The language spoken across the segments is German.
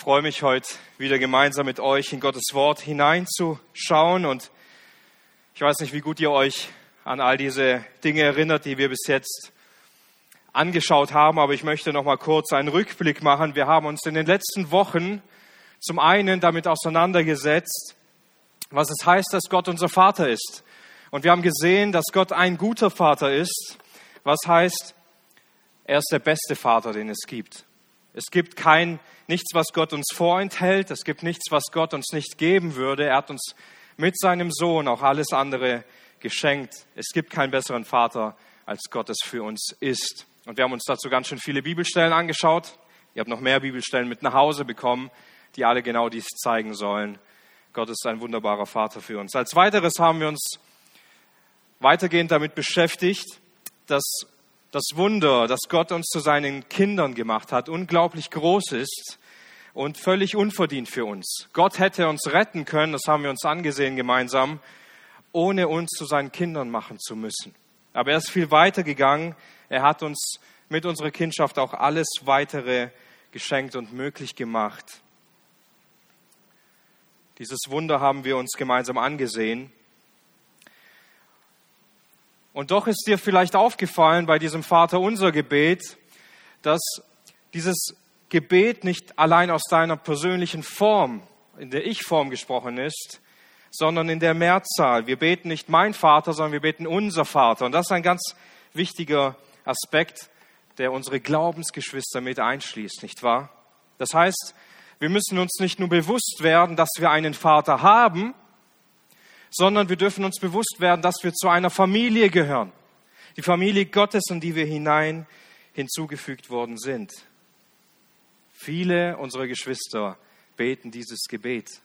freue mich heute wieder gemeinsam mit euch in Gottes Wort hineinzuschauen und ich weiß nicht, wie gut ihr euch an all diese Dinge erinnert, die wir bis jetzt angeschaut haben, aber ich möchte noch mal kurz einen Rückblick machen. Wir haben uns in den letzten Wochen zum einen damit auseinandergesetzt, was es heißt, dass Gott unser Vater ist. Und wir haben gesehen, dass Gott ein guter Vater ist, was heißt, er ist der beste Vater, den es gibt. Es gibt kein nichts, was Gott uns vorenthält. Es gibt nichts, was Gott uns nicht geben würde. Er hat uns mit seinem Sohn auch alles andere geschenkt. Es gibt keinen besseren Vater, als Gott es für uns ist. Und wir haben uns dazu ganz schön viele Bibelstellen angeschaut. Ihr habt noch mehr Bibelstellen mit nach Hause bekommen, die alle genau dies zeigen sollen. Gott ist ein wunderbarer Vater für uns. Als weiteres haben wir uns weitergehend damit beschäftigt, dass das Wunder, das Gott uns zu seinen Kindern gemacht hat, unglaublich groß ist und völlig unverdient für uns. Gott hätte uns retten können, das haben wir uns angesehen gemeinsam, ohne uns zu seinen Kindern machen zu müssen. Aber er ist viel weiter gegangen. Er hat uns mit unserer Kindschaft auch alles weitere geschenkt und möglich gemacht. Dieses Wunder haben wir uns gemeinsam angesehen. Und doch ist dir vielleicht aufgefallen bei diesem Vater unser Gebet, dass dieses Gebet nicht allein aus deiner persönlichen Form, in der Ich-Form gesprochen ist, sondern in der Mehrzahl. Wir beten nicht mein Vater, sondern wir beten unser Vater. Und das ist ein ganz wichtiger Aspekt, der unsere Glaubensgeschwister mit einschließt, nicht wahr? Das heißt, wir müssen uns nicht nur bewusst werden, dass wir einen Vater haben, sondern wir dürfen uns bewusst werden, dass wir zu einer Familie gehören. Die Familie Gottes, in die wir hinein hinzugefügt worden sind. Viele unserer Geschwister beten dieses Gebet,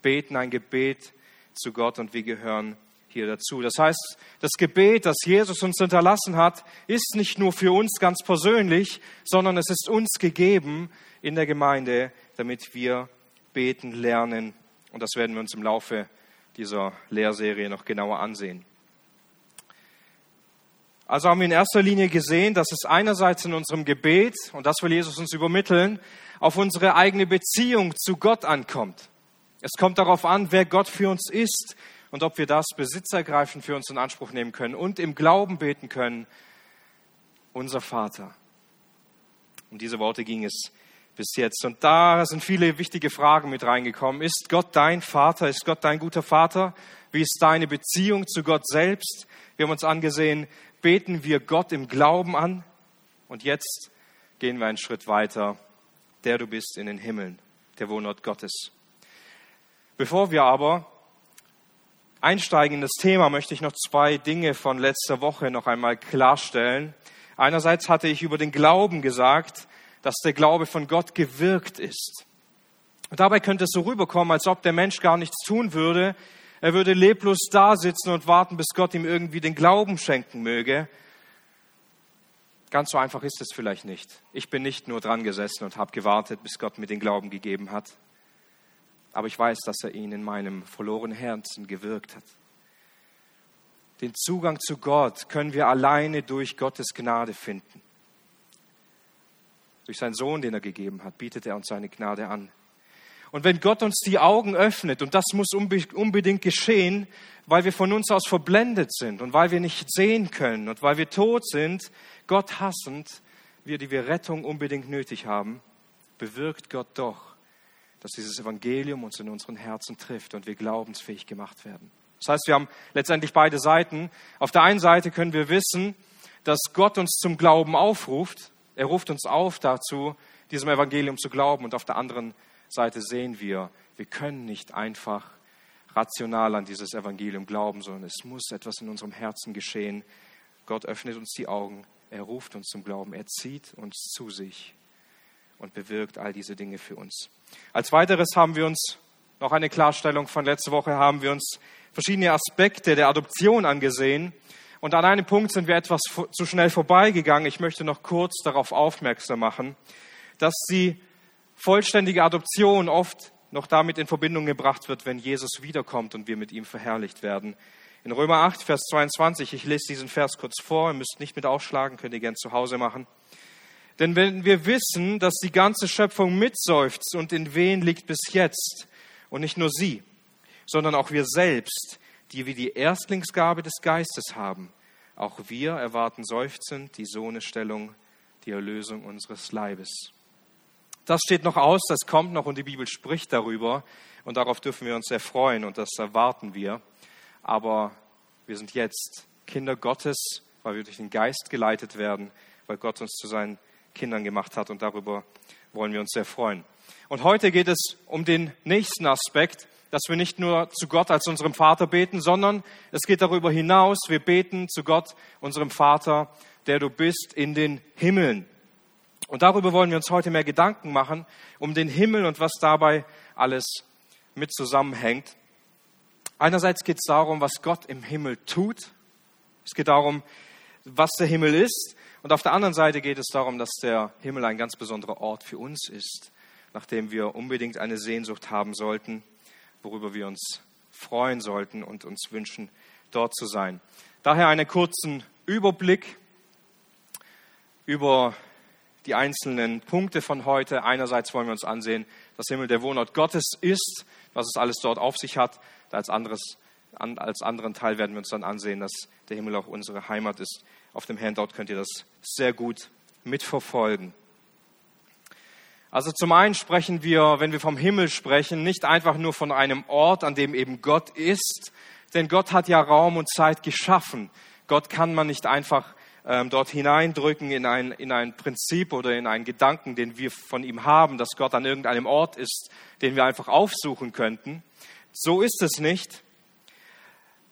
beten ein Gebet zu Gott und wir gehören hier dazu. Das heißt, das Gebet, das Jesus uns hinterlassen hat, ist nicht nur für uns ganz persönlich, sondern es ist uns gegeben in der Gemeinde, damit wir beten lernen. Und das werden wir uns im Laufe dieser Lehrserie noch genauer ansehen. Also haben wir in erster Linie gesehen, dass es einerseits in unserem Gebet, und das will Jesus uns übermitteln, auf unsere eigene Beziehung zu Gott ankommt. Es kommt darauf an, wer Gott für uns ist und ob wir das besitzergreifend für uns in Anspruch nehmen können und im Glauben beten können, unser Vater. Um diese Worte ging es bis jetzt. Und da sind viele wichtige Fragen mit reingekommen. Ist Gott dein Vater? Ist Gott dein guter Vater? Wie ist deine Beziehung zu Gott selbst? Wir haben uns angesehen, beten wir Gott im Glauben an? Und jetzt gehen wir einen Schritt weiter. Der du bist in den Himmeln, der Wohnort Gottes. Bevor wir aber einsteigen in das Thema, möchte ich noch zwei Dinge von letzter Woche noch einmal klarstellen. Einerseits hatte ich über den Glauben gesagt, dass der Glaube von Gott gewirkt ist. Und dabei könnte es so rüberkommen, als ob der Mensch gar nichts tun würde. Er würde leblos da sitzen und warten, bis Gott ihm irgendwie den Glauben schenken möge. Ganz so einfach ist es vielleicht nicht. Ich bin nicht nur dran gesessen und habe gewartet, bis Gott mir den Glauben gegeben hat. Aber ich weiß, dass er ihn in meinem verlorenen Herzen gewirkt hat. Den Zugang zu Gott können wir alleine durch Gottes Gnade finden. Durch seinen Sohn, den er gegeben hat, bietet er uns seine Gnade an. Und wenn Gott uns die Augen öffnet, und das muss unbedingt geschehen, weil wir von uns aus verblendet sind und weil wir nicht sehen können und weil wir tot sind, Gott hassend, wir, die wir Rettung unbedingt nötig haben, bewirkt Gott doch, dass dieses Evangelium uns in unseren Herzen trifft und wir glaubensfähig gemacht werden. Das heißt, wir haben letztendlich beide Seiten. Auf der einen Seite können wir wissen, dass Gott uns zum Glauben aufruft, er ruft uns auf dazu, diesem Evangelium zu glauben. Und auf der anderen Seite sehen wir, wir können nicht einfach rational an dieses Evangelium glauben, sondern es muss etwas in unserem Herzen geschehen. Gott öffnet uns die Augen, er ruft uns zum Glauben, er zieht uns zu sich und bewirkt all diese Dinge für uns. Als weiteres haben wir uns noch eine Klarstellung von letzter Woche, haben wir uns verschiedene Aspekte der Adoption angesehen. Und an einem Punkt sind wir etwas zu schnell vorbeigegangen. Ich möchte noch kurz darauf aufmerksam machen, dass die vollständige Adoption oft noch damit in Verbindung gebracht wird, wenn Jesus wiederkommt und wir mit ihm verherrlicht werden. In Römer 8, Vers 22, ich lese diesen Vers kurz vor, ihr müsst nicht mit aufschlagen, könnt ihr gern zu Hause machen. Denn wenn wir wissen, dass die ganze Schöpfung mitseufzt und in Wehen liegt bis jetzt, und nicht nur sie, sondern auch wir selbst, die wir die Erstlingsgabe des Geistes haben, auch wir erwarten seufzend die Sohnestellung, die Erlösung unseres Leibes. Das steht noch aus, das kommt noch und die Bibel spricht darüber und darauf dürfen wir uns sehr freuen und das erwarten wir. Aber wir sind jetzt Kinder Gottes, weil wir durch den Geist geleitet werden, weil Gott uns zu seinen Kindern gemacht hat und darüber wollen wir uns sehr freuen. Und heute geht es um den nächsten Aspekt, dass wir nicht nur zu Gott als unserem Vater beten, sondern es geht darüber hinaus, wir beten zu Gott, unserem Vater, der du bist in den Himmeln. Und darüber wollen wir uns heute mehr Gedanken machen, um den Himmel und was dabei alles mit zusammenhängt. Einerseits geht es darum, was Gott im Himmel tut. Es geht darum, was der Himmel ist. Und auf der anderen Seite geht es darum, dass der Himmel ein ganz besonderer Ort für uns ist, nachdem wir unbedingt eine Sehnsucht haben sollten, worüber wir uns freuen sollten und uns wünschen, dort zu sein. Daher einen kurzen Überblick über die einzelnen Punkte von heute. Einerseits wollen wir uns ansehen, dass Himmel der Wohnort Gottes ist, was es alles dort auf sich hat. Als, anderes, als anderen Teil werden wir uns dann ansehen, dass der Himmel auch unsere Heimat ist. Auf dem Handout könnt ihr das sehr gut mitverfolgen. Also zum einen sprechen wir, wenn wir vom Himmel sprechen, nicht einfach nur von einem Ort, an dem eben Gott ist, denn Gott hat ja Raum und Zeit geschaffen. Gott kann man nicht einfach ähm, dort hineindrücken in ein, in ein Prinzip oder in einen Gedanken, den wir von ihm haben, dass Gott an irgendeinem Ort ist, den wir einfach aufsuchen könnten. So ist es nicht,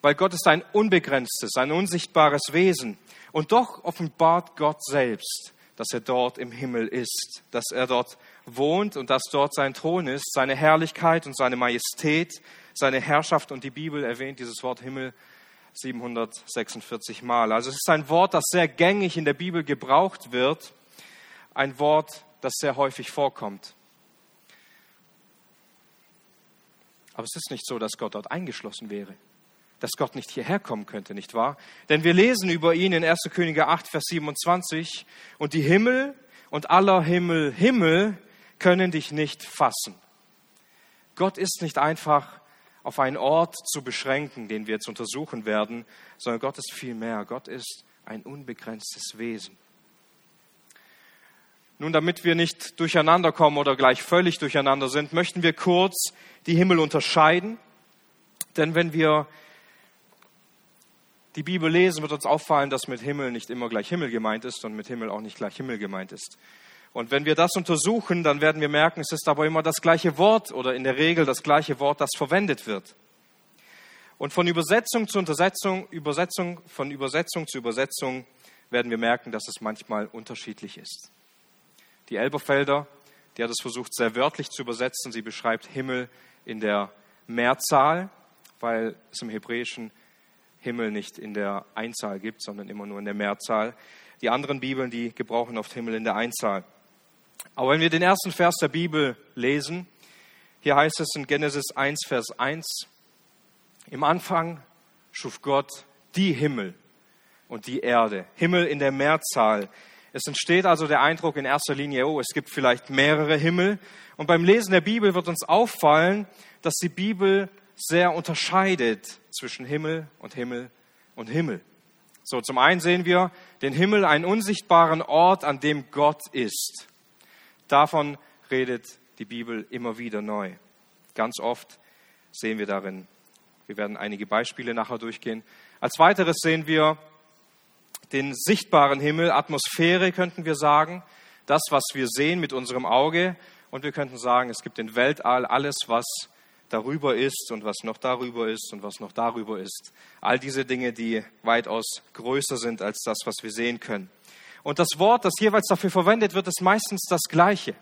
weil Gott ist ein unbegrenztes, ein unsichtbares Wesen. Und doch offenbart Gott selbst, dass er dort im Himmel ist, dass er dort wohnt und dass dort sein Thron ist, seine Herrlichkeit und seine Majestät, seine Herrschaft. Und die Bibel erwähnt dieses Wort Himmel 746 Mal. Also es ist ein Wort, das sehr gängig in der Bibel gebraucht wird, ein Wort, das sehr häufig vorkommt. Aber es ist nicht so, dass Gott dort eingeschlossen wäre, dass Gott nicht hierher kommen könnte, nicht wahr? Denn wir lesen über ihn in 1. Könige 8, Vers 27, und die Himmel und aller Himmel, Himmel können dich nicht fassen. Gott ist nicht einfach auf einen Ort zu beschränken, den wir jetzt untersuchen werden, sondern Gott ist viel mehr. Gott ist ein unbegrenztes Wesen. Nun, damit wir nicht durcheinander kommen oder gleich völlig durcheinander sind, möchten wir kurz die Himmel unterscheiden. Denn wenn wir die Bibel lesen, wird uns auffallen, dass mit Himmel nicht immer gleich Himmel gemeint ist und mit Himmel auch nicht gleich Himmel gemeint ist. Und wenn wir das untersuchen, dann werden wir merken, es ist aber immer das gleiche Wort oder in der Regel das gleiche Wort, das verwendet wird. Und von Übersetzung zu Untersetzung, Übersetzung, von Übersetzung zu Übersetzung werden wir merken, dass es manchmal unterschiedlich ist. Die Elberfelder, die hat es versucht, sehr wörtlich zu übersetzen. Sie beschreibt Himmel in der Mehrzahl, weil es im Hebräischen Himmel nicht in der Einzahl gibt, sondern immer nur in der Mehrzahl. Die anderen Bibeln, die gebrauchen oft Himmel in der Einzahl. Aber wenn wir den ersten Vers der Bibel lesen, hier heißt es in Genesis 1, Vers 1, im Anfang schuf Gott die Himmel und die Erde, Himmel in der Mehrzahl. Es entsteht also der Eindruck in erster Linie, oh, es gibt vielleicht mehrere Himmel. Und beim Lesen der Bibel wird uns auffallen, dass die Bibel sehr unterscheidet zwischen Himmel und Himmel und Himmel. So, zum einen sehen wir den Himmel, einen unsichtbaren Ort, an dem Gott ist. Davon redet die Bibel immer wieder neu. Ganz oft sehen wir darin. Wir werden einige Beispiele nachher durchgehen. Als weiteres sehen wir den sichtbaren Himmel, Atmosphäre könnten wir sagen, das, was wir sehen mit unserem Auge. Und wir könnten sagen, es gibt den Weltall, alles, was darüber ist und was noch darüber ist und was noch darüber ist. All diese Dinge, die weitaus größer sind als das, was wir sehen können. Und das Wort, das jeweils dafür verwendet wird, ist meistens das gleiche.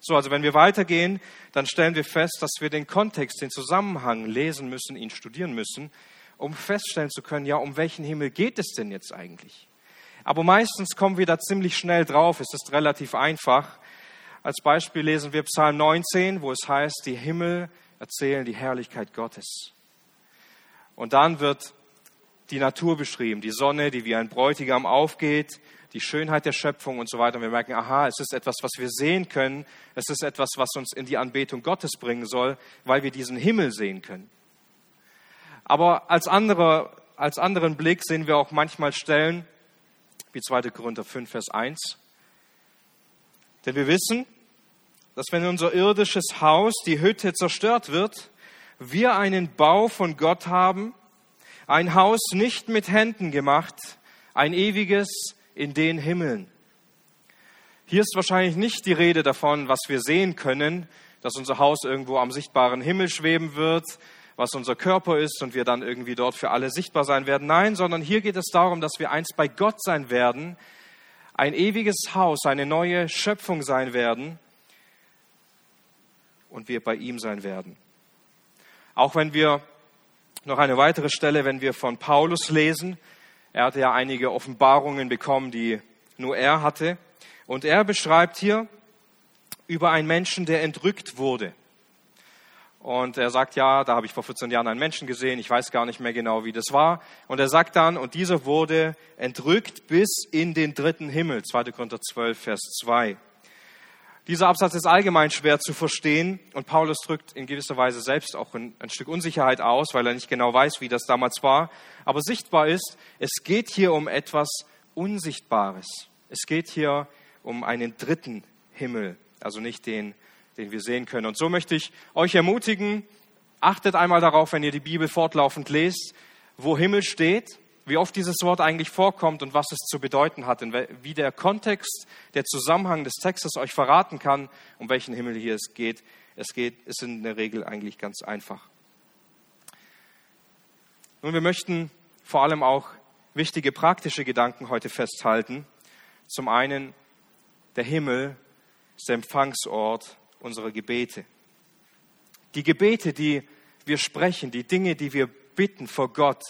So, also wenn wir weitergehen, dann stellen wir fest, dass wir den Kontext, den Zusammenhang lesen müssen, ihn studieren müssen, um feststellen zu können, ja, um welchen Himmel geht es denn jetzt eigentlich? Aber meistens kommen wir da ziemlich schnell drauf. Es ist relativ einfach. Als Beispiel lesen wir Psalm 19, wo es heißt, die Himmel erzählen die Herrlichkeit Gottes. Und dann wird die Natur beschrieben, die Sonne, die wie ein Bräutigam aufgeht, die Schönheit der Schöpfung und so weiter. Und wir merken, aha, es ist etwas, was wir sehen können. Es ist etwas, was uns in die Anbetung Gottes bringen soll, weil wir diesen Himmel sehen können. Aber als, andere, als anderen Blick sehen wir auch manchmal Stellen, wie 2. Korinther 5, Vers 1. Denn wir wissen, dass wenn unser irdisches Haus, die Hütte, zerstört wird, wir einen Bau von Gott haben, ein Haus nicht mit Händen gemacht, ein ewiges in den Himmeln. Hier ist wahrscheinlich nicht die Rede davon, was wir sehen können, dass unser Haus irgendwo am sichtbaren Himmel schweben wird, was unser Körper ist und wir dann irgendwie dort für alle sichtbar sein werden. Nein, sondern hier geht es darum, dass wir einst bei Gott sein werden, ein ewiges Haus, eine neue Schöpfung sein werden und wir bei ihm sein werden. Auch wenn wir noch eine weitere Stelle, wenn wir von Paulus lesen, er hatte ja einige Offenbarungen bekommen, die nur er hatte. Und er beschreibt hier über einen Menschen, der entrückt wurde. Und er sagt, ja, da habe ich vor 14 Jahren einen Menschen gesehen, ich weiß gar nicht mehr genau, wie das war. Und er sagt dann, und dieser wurde entrückt bis in den dritten Himmel, 2. Korinther 12, Vers 2. Dieser Absatz ist allgemein schwer zu verstehen und Paulus drückt in gewisser Weise selbst auch ein, ein, Stück Unsicherheit aus, weil er nicht genau weiß, wie das damals war. Aber sichtbar ist, es geht hier um etwas Unsichtbares. Es geht hier um einen dritten Himmel, also nicht den, den wir sehen können. Und so möchte ich euch ermutigen, achtet einmal darauf, wenn ihr die Bibel fortlaufend lest, wo Himmel steht wie oft dieses Wort eigentlich vorkommt und was es zu bedeuten hat, wie der Kontext, der Zusammenhang des Textes euch verraten kann, um welchen Himmel hier es geht. Es geht, ist in der Regel eigentlich ganz einfach. Nun, wir möchten vor allem auch wichtige praktische Gedanken heute festhalten. Zum einen, der Himmel ist der Empfangsort unserer Gebete. Die Gebete, die wir sprechen, die Dinge, die wir bitten vor Gott,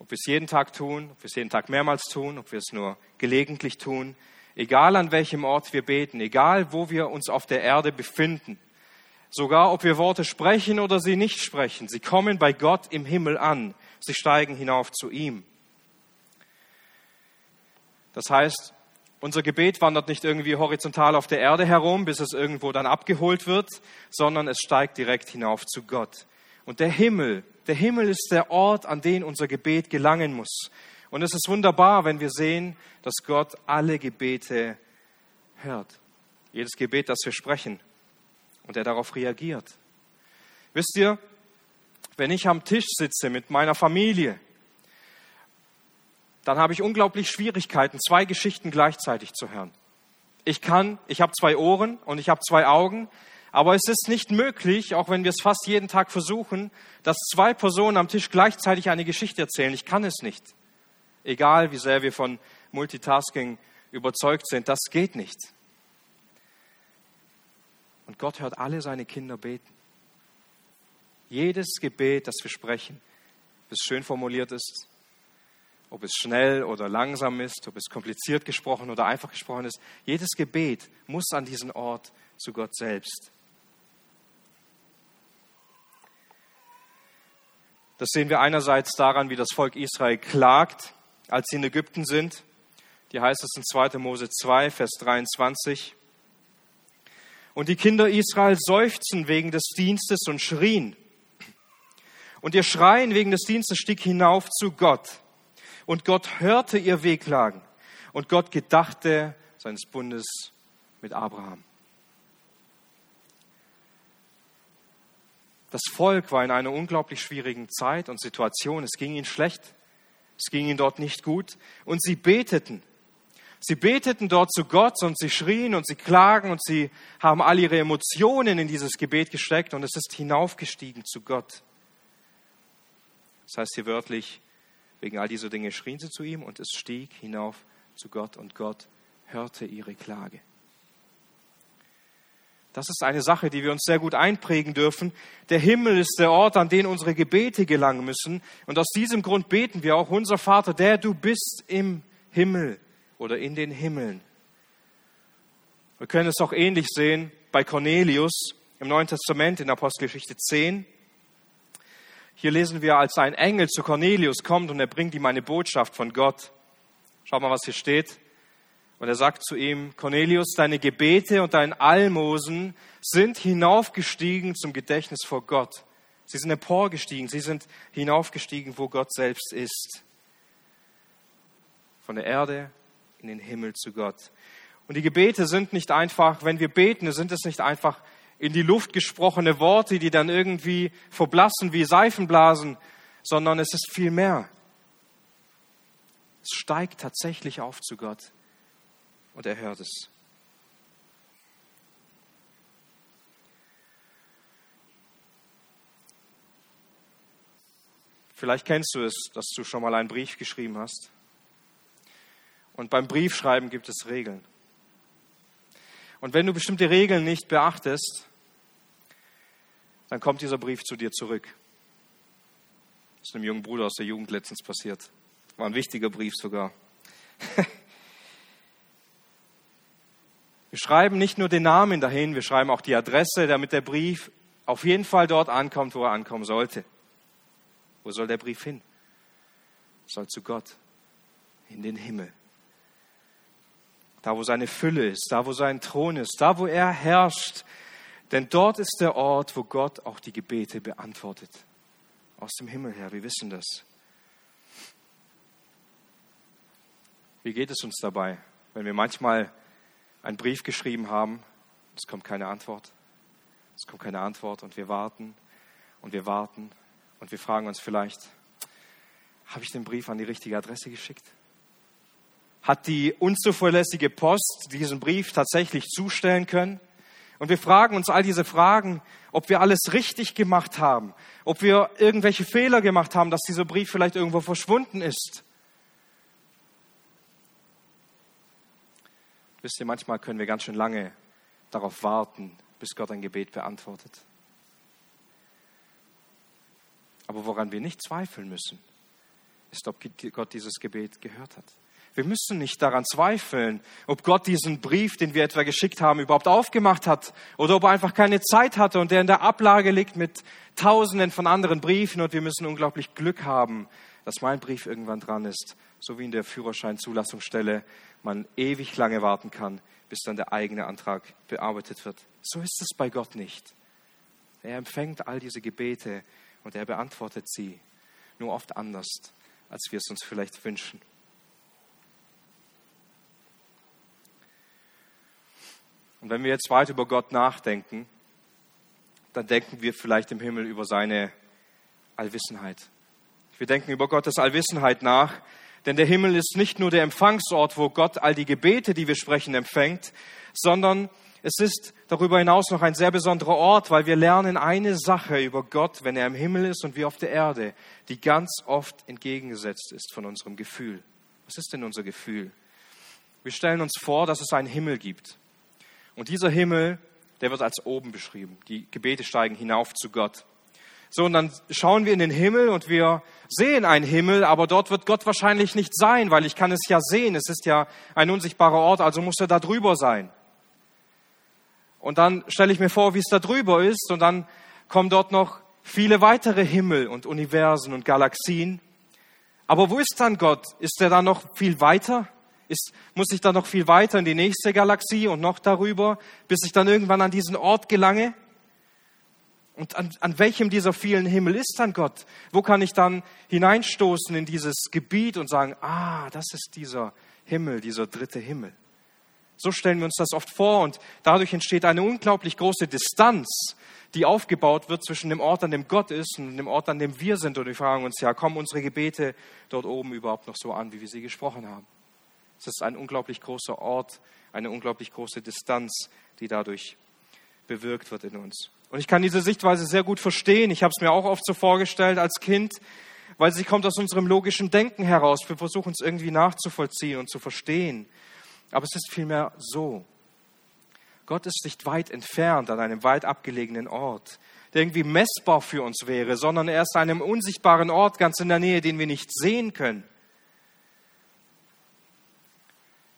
ob wir es jeden Tag tun, ob wir es jeden Tag mehrmals tun, ob wir es nur gelegentlich tun, egal an welchem Ort wir beten, egal wo wir uns auf der Erde befinden, sogar ob wir Worte sprechen oder sie nicht sprechen, sie kommen bei Gott im Himmel an, sie steigen hinauf zu ihm. Das heißt, unser Gebet wandert nicht irgendwie horizontal auf der Erde herum, bis es irgendwo dann abgeholt wird, sondern es steigt direkt hinauf zu Gott. Und der Himmel der Himmel ist der Ort, an den unser Gebet gelangen muss. Und es ist wunderbar, wenn wir sehen, dass Gott alle Gebete hört. Jedes Gebet, das wir sprechen. Und er darauf reagiert. Wisst ihr, wenn ich am Tisch sitze mit meiner Familie, dann habe ich unglaublich Schwierigkeiten, zwei Geschichten gleichzeitig zu hören. Ich kann, ich habe zwei Ohren und ich habe zwei Augen, aber es ist nicht möglich, auch wenn wir es fast jeden Tag versuchen, dass zwei Personen am Tisch gleichzeitig eine Geschichte erzählen. Ich kann es nicht. Egal, wie sehr wir von Multitasking überzeugt sind, das geht nicht. Und Gott hört alle seine Kinder beten. Jedes Gebet, das wir sprechen, ob es schön formuliert ist, ob es schnell oder langsam ist, ob es kompliziert gesprochen oder einfach gesprochen ist, jedes Gebet muss an diesen Ort zu Gott selbst. Das sehen wir einerseits daran, wie das Volk Israel klagt, als sie in Ägypten sind. Die heißt es in 2. Mose 2, Vers 23. Und die Kinder Israel seufzen wegen des Dienstes und schrien. Und ihr Schreien wegen des Dienstes stieg hinauf zu Gott. Und Gott hörte ihr Wehklagen. Und Gott gedachte seines Bundes mit Abraham. Das Volk war in einer unglaublich schwierigen Zeit und Situation. Es ging ihnen schlecht. Es ging ihnen dort nicht gut. Und sie beteten. Sie beteten dort zu Gott und sie schrien und sie klagen und sie haben all ihre Emotionen in dieses Gebet gesteckt und es ist hinaufgestiegen zu Gott. Das heißt hier wörtlich, wegen all dieser Dinge schrien sie zu ihm und es stieg hinauf zu Gott und Gott hörte ihre Klage. Das ist eine Sache, die wir uns sehr gut einprägen dürfen. Der Himmel ist der Ort, an den unsere Gebete gelangen müssen. Und aus diesem Grund beten wir auch, unser Vater, der du bist im Himmel oder in den Himmeln. Wir können es auch ähnlich sehen bei Cornelius im Neuen Testament in Apostelgeschichte 10. Hier lesen wir, als ein Engel zu Cornelius kommt und er bringt ihm eine Botschaft von Gott. Schau mal, was hier steht. Und er sagt zu ihm, Cornelius, deine Gebete und dein Almosen sind hinaufgestiegen zum Gedächtnis vor Gott. Sie sind emporgestiegen, sie sind hinaufgestiegen, wo Gott selbst ist. Von der Erde in den Himmel zu Gott. Und die Gebete sind nicht einfach, wenn wir beten, sind es nicht einfach in die Luft gesprochene Worte, die dann irgendwie verblassen wie Seifenblasen, sondern es ist viel mehr. Es steigt tatsächlich auf zu Gott und er hört es. Vielleicht kennst du es, dass du schon mal einen Brief geschrieben hast. Und beim Briefschreiben gibt es Regeln. Und wenn du bestimmte Regeln nicht beachtest, dann kommt dieser Brief zu dir zurück. Das ist einem jungen Bruder aus der Jugend letztens passiert. War ein wichtiger Brief sogar. Wir schreiben nicht nur den Namen dahin, wir schreiben auch die Adresse, damit der Brief auf jeden Fall dort ankommt, wo er ankommen sollte. Wo soll der Brief hin? soll zu Gott, in den Himmel. Da, wo seine Fülle ist, da, wo sein Thron ist, da, wo er herrscht, denn dort ist der Ort, wo Gott auch die Gebete beantwortet. Aus dem Himmel her, wir wissen das. Wie geht es uns dabei, wenn wir manchmal einen Brief geschrieben haben, es kommt keine Antwort, es kommt keine Antwort und wir warten und wir warten und wir fragen uns vielleicht, habe ich den Brief an die richtige Adresse geschickt? Hat die unzuverlässige Post diesen Brief tatsächlich zustellen können? Und wir fragen uns all diese Fragen, ob wir alles richtig gemacht haben, ob wir irgendwelche Fehler gemacht haben, dass dieser Brief vielleicht irgendwo verschwunden ist. Wisst ihr, manchmal können wir ganz schön lange darauf warten, bis Gott ein Gebet beantwortet. Aber woran wir nicht zweifeln müssen, ist, ob Gott dieses Gebet gehört hat. Wir müssen nicht daran zweifeln, ob Gott diesen Brief, den wir etwa geschickt haben, überhaupt aufgemacht hat oder ob er einfach keine Zeit hatte und der in der Ablage liegt mit Tausenden von anderen Briefen und wir müssen unglaublich Glück haben, dass mein Brief irgendwann dran ist, so wie in der Führerscheinzulassungsstelle man ewig lange warten kann, bis dann der eigene Antrag bearbeitet wird. So ist es bei Gott nicht. Er empfängt all diese Gebete und er beantwortet sie, nur oft anders, als wir es uns vielleicht wünschen. Und wenn wir jetzt weiter über Gott nachdenken, dann denken wir vielleicht im Himmel über seine Allwissenheit. Wir denken über Gottes Allwissenheit nach, denn der Himmel ist nicht nur der Empfangsort, wo Gott all die Gebete, die wir sprechen, empfängt, sondern es ist darüber hinaus noch ein sehr besonderer Ort, weil wir lernen eine Sache über Gott, wenn er im Himmel ist und wir auf der Erde, die ganz oft entgegengesetzt ist von unserem Gefühl. Was ist denn unser Gefühl? Wir stellen uns vor, dass es einen Himmel gibt. Und dieser Himmel, der wird als oben beschrieben. Die Gebete steigen hinauf zu Gott. So, und dann schauen wir in den Himmel und wir sehen einen Himmel, aber dort wird Gott wahrscheinlich nicht sein, weil ich kann es ja sehen. Es ist ja ein unsichtbarer Ort, also muss er da drüber sein. Und dann stelle ich mir vor, wie es da drüber ist und dann kommen dort noch viele weitere Himmel und Universen und Galaxien. Aber wo ist dann Gott? Ist er da noch viel weiter? Ist, muss ich dann noch viel weiter in die nächste Galaxie und noch darüber, bis ich dann irgendwann an diesen Ort gelange? Und an, an welchem dieser vielen Himmel ist dann Gott? Wo kann ich dann hineinstoßen in dieses Gebiet und sagen, ah, das ist dieser Himmel, dieser dritte Himmel? So stellen wir uns das oft vor und dadurch entsteht eine unglaublich große Distanz, die aufgebaut wird zwischen dem Ort, an dem Gott ist und dem Ort, an dem wir sind. Und wir fragen uns, ja, kommen unsere Gebete dort oben überhaupt noch so an, wie wir sie gesprochen haben? Es ist ein unglaublich großer Ort, eine unglaublich große Distanz, die dadurch bewirkt wird in uns. Und ich kann diese Sichtweise sehr gut verstehen. Ich habe es mir auch oft so vorgestellt als Kind, weil sie kommt aus unserem logischen Denken heraus. Wir versuchen es irgendwie nachzuvollziehen und zu verstehen. Aber es ist vielmehr so. Gott ist nicht weit entfernt an einem weit abgelegenen Ort, der irgendwie messbar für uns wäre, sondern er ist an einem unsichtbaren Ort ganz in der Nähe, den wir nicht sehen können.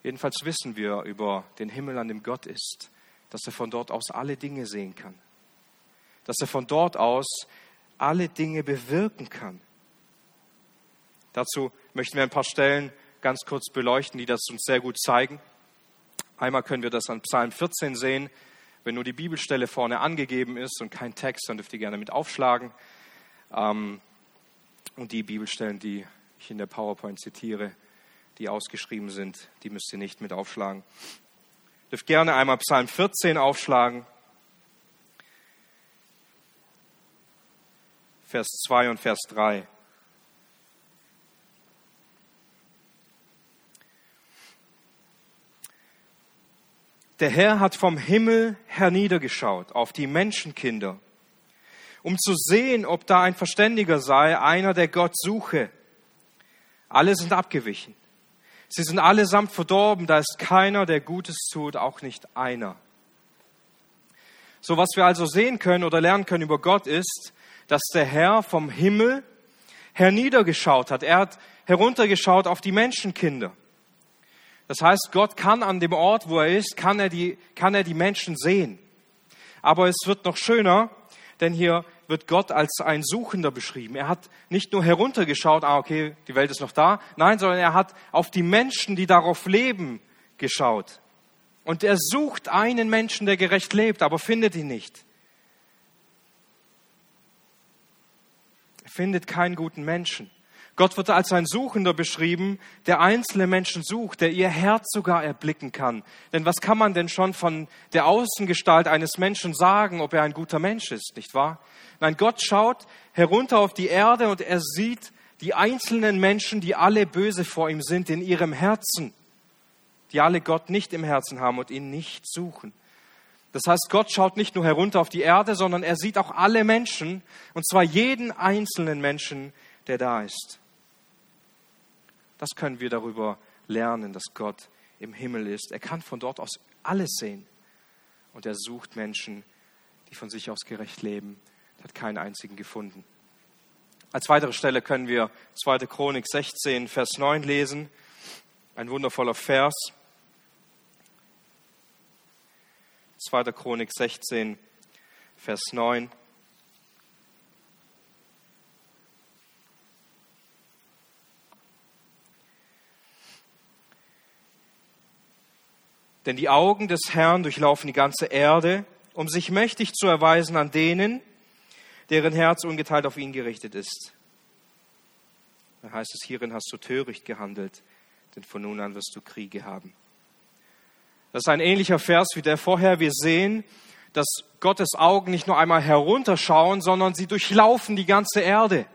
Jedenfalls wissen wir über den Himmel, an dem Gott ist, dass er von dort aus alle Dinge sehen kann. Dass er von dort aus alle Dinge bewirken kann. Dazu möchten wir ein paar Stellen ganz kurz beleuchten, die das uns sehr gut zeigen. Einmal können wir das an Psalm 14 sehen. Wenn nur die Bibelstelle vorne angegeben ist und kein Text, dann dürft ihr gerne mit aufschlagen. Ähm, und die Bibelstellen, die ich in der PowerPoint zitiere, die ausgeschrieben sind, die müsst ihr nicht mit aufschlagen. Ihr dürft gerne einmal Psalm 14 aufschlagen. Vers 2 und Vers 3. Der Herr hat vom Himmel herniedergeschaut auf die Menschenkinder, um zu sehen, ob da ein Verständiger sei, einer, der Gott suche. Alle sind abgewichen. Sie sind allesamt verdorben, da ist keiner, der Gutes tut, auch nicht einer. So was wir also sehen können oder lernen können über Gott ist, dass der Herr vom Himmel herniedergeschaut hat. Er hat heruntergeschaut auf die Menschenkinder. Das heißt, Gott kann an dem Ort, wo er ist, kann er die, kann er die Menschen sehen. Aber es wird noch schöner, denn hier wird Gott als ein Suchender beschrieben. Er hat nicht nur heruntergeschaut, ah, okay, die Welt ist noch da, nein, sondern er hat auf die Menschen, die darauf leben, geschaut. Und er sucht einen Menschen, der gerecht lebt, aber findet ihn nicht. Findet keinen guten Menschen. Gott wird als ein Suchender beschrieben, der einzelne Menschen sucht, der ihr Herz sogar erblicken kann. Denn was kann man denn schon von der Außengestalt eines Menschen sagen, ob er ein guter Mensch ist, nicht wahr? Nein, Gott schaut herunter auf die Erde und er sieht die einzelnen Menschen, die alle böse vor ihm sind, in ihrem Herzen, die alle Gott nicht im Herzen haben und ihn nicht suchen. Das heißt, Gott schaut nicht nur herunter auf die Erde, sondern er sieht auch alle Menschen, und zwar jeden einzelnen Menschen, der da ist. Das können wir darüber lernen, dass Gott im Himmel ist. Er kann von dort aus alles sehen. Und er sucht Menschen, die von sich aus gerecht leben. Er hat keinen einzigen gefunden. Als weitere Stelle können wir 2. Chronik 16, Vers 9 lesen. Ein wundervoller Vers. 2. Chronik 16, Vers 9. Denn die Augen des Herrn durchlaufen die ganze Erde, um sich mächtig zu erweisen an denen, deren Herz ungeteilt auf ihn gerichtet ist. Da heißt es, hierin hast du töricht gehandelt, denn von nun an wirst du Kriege haben. Das ist ein ähnlicher Vers wie der vorher. Wir sehen, dass Gottes Augen nicht nur einmal herunterschauen, sondern sie durchlaufen die ganze Erde.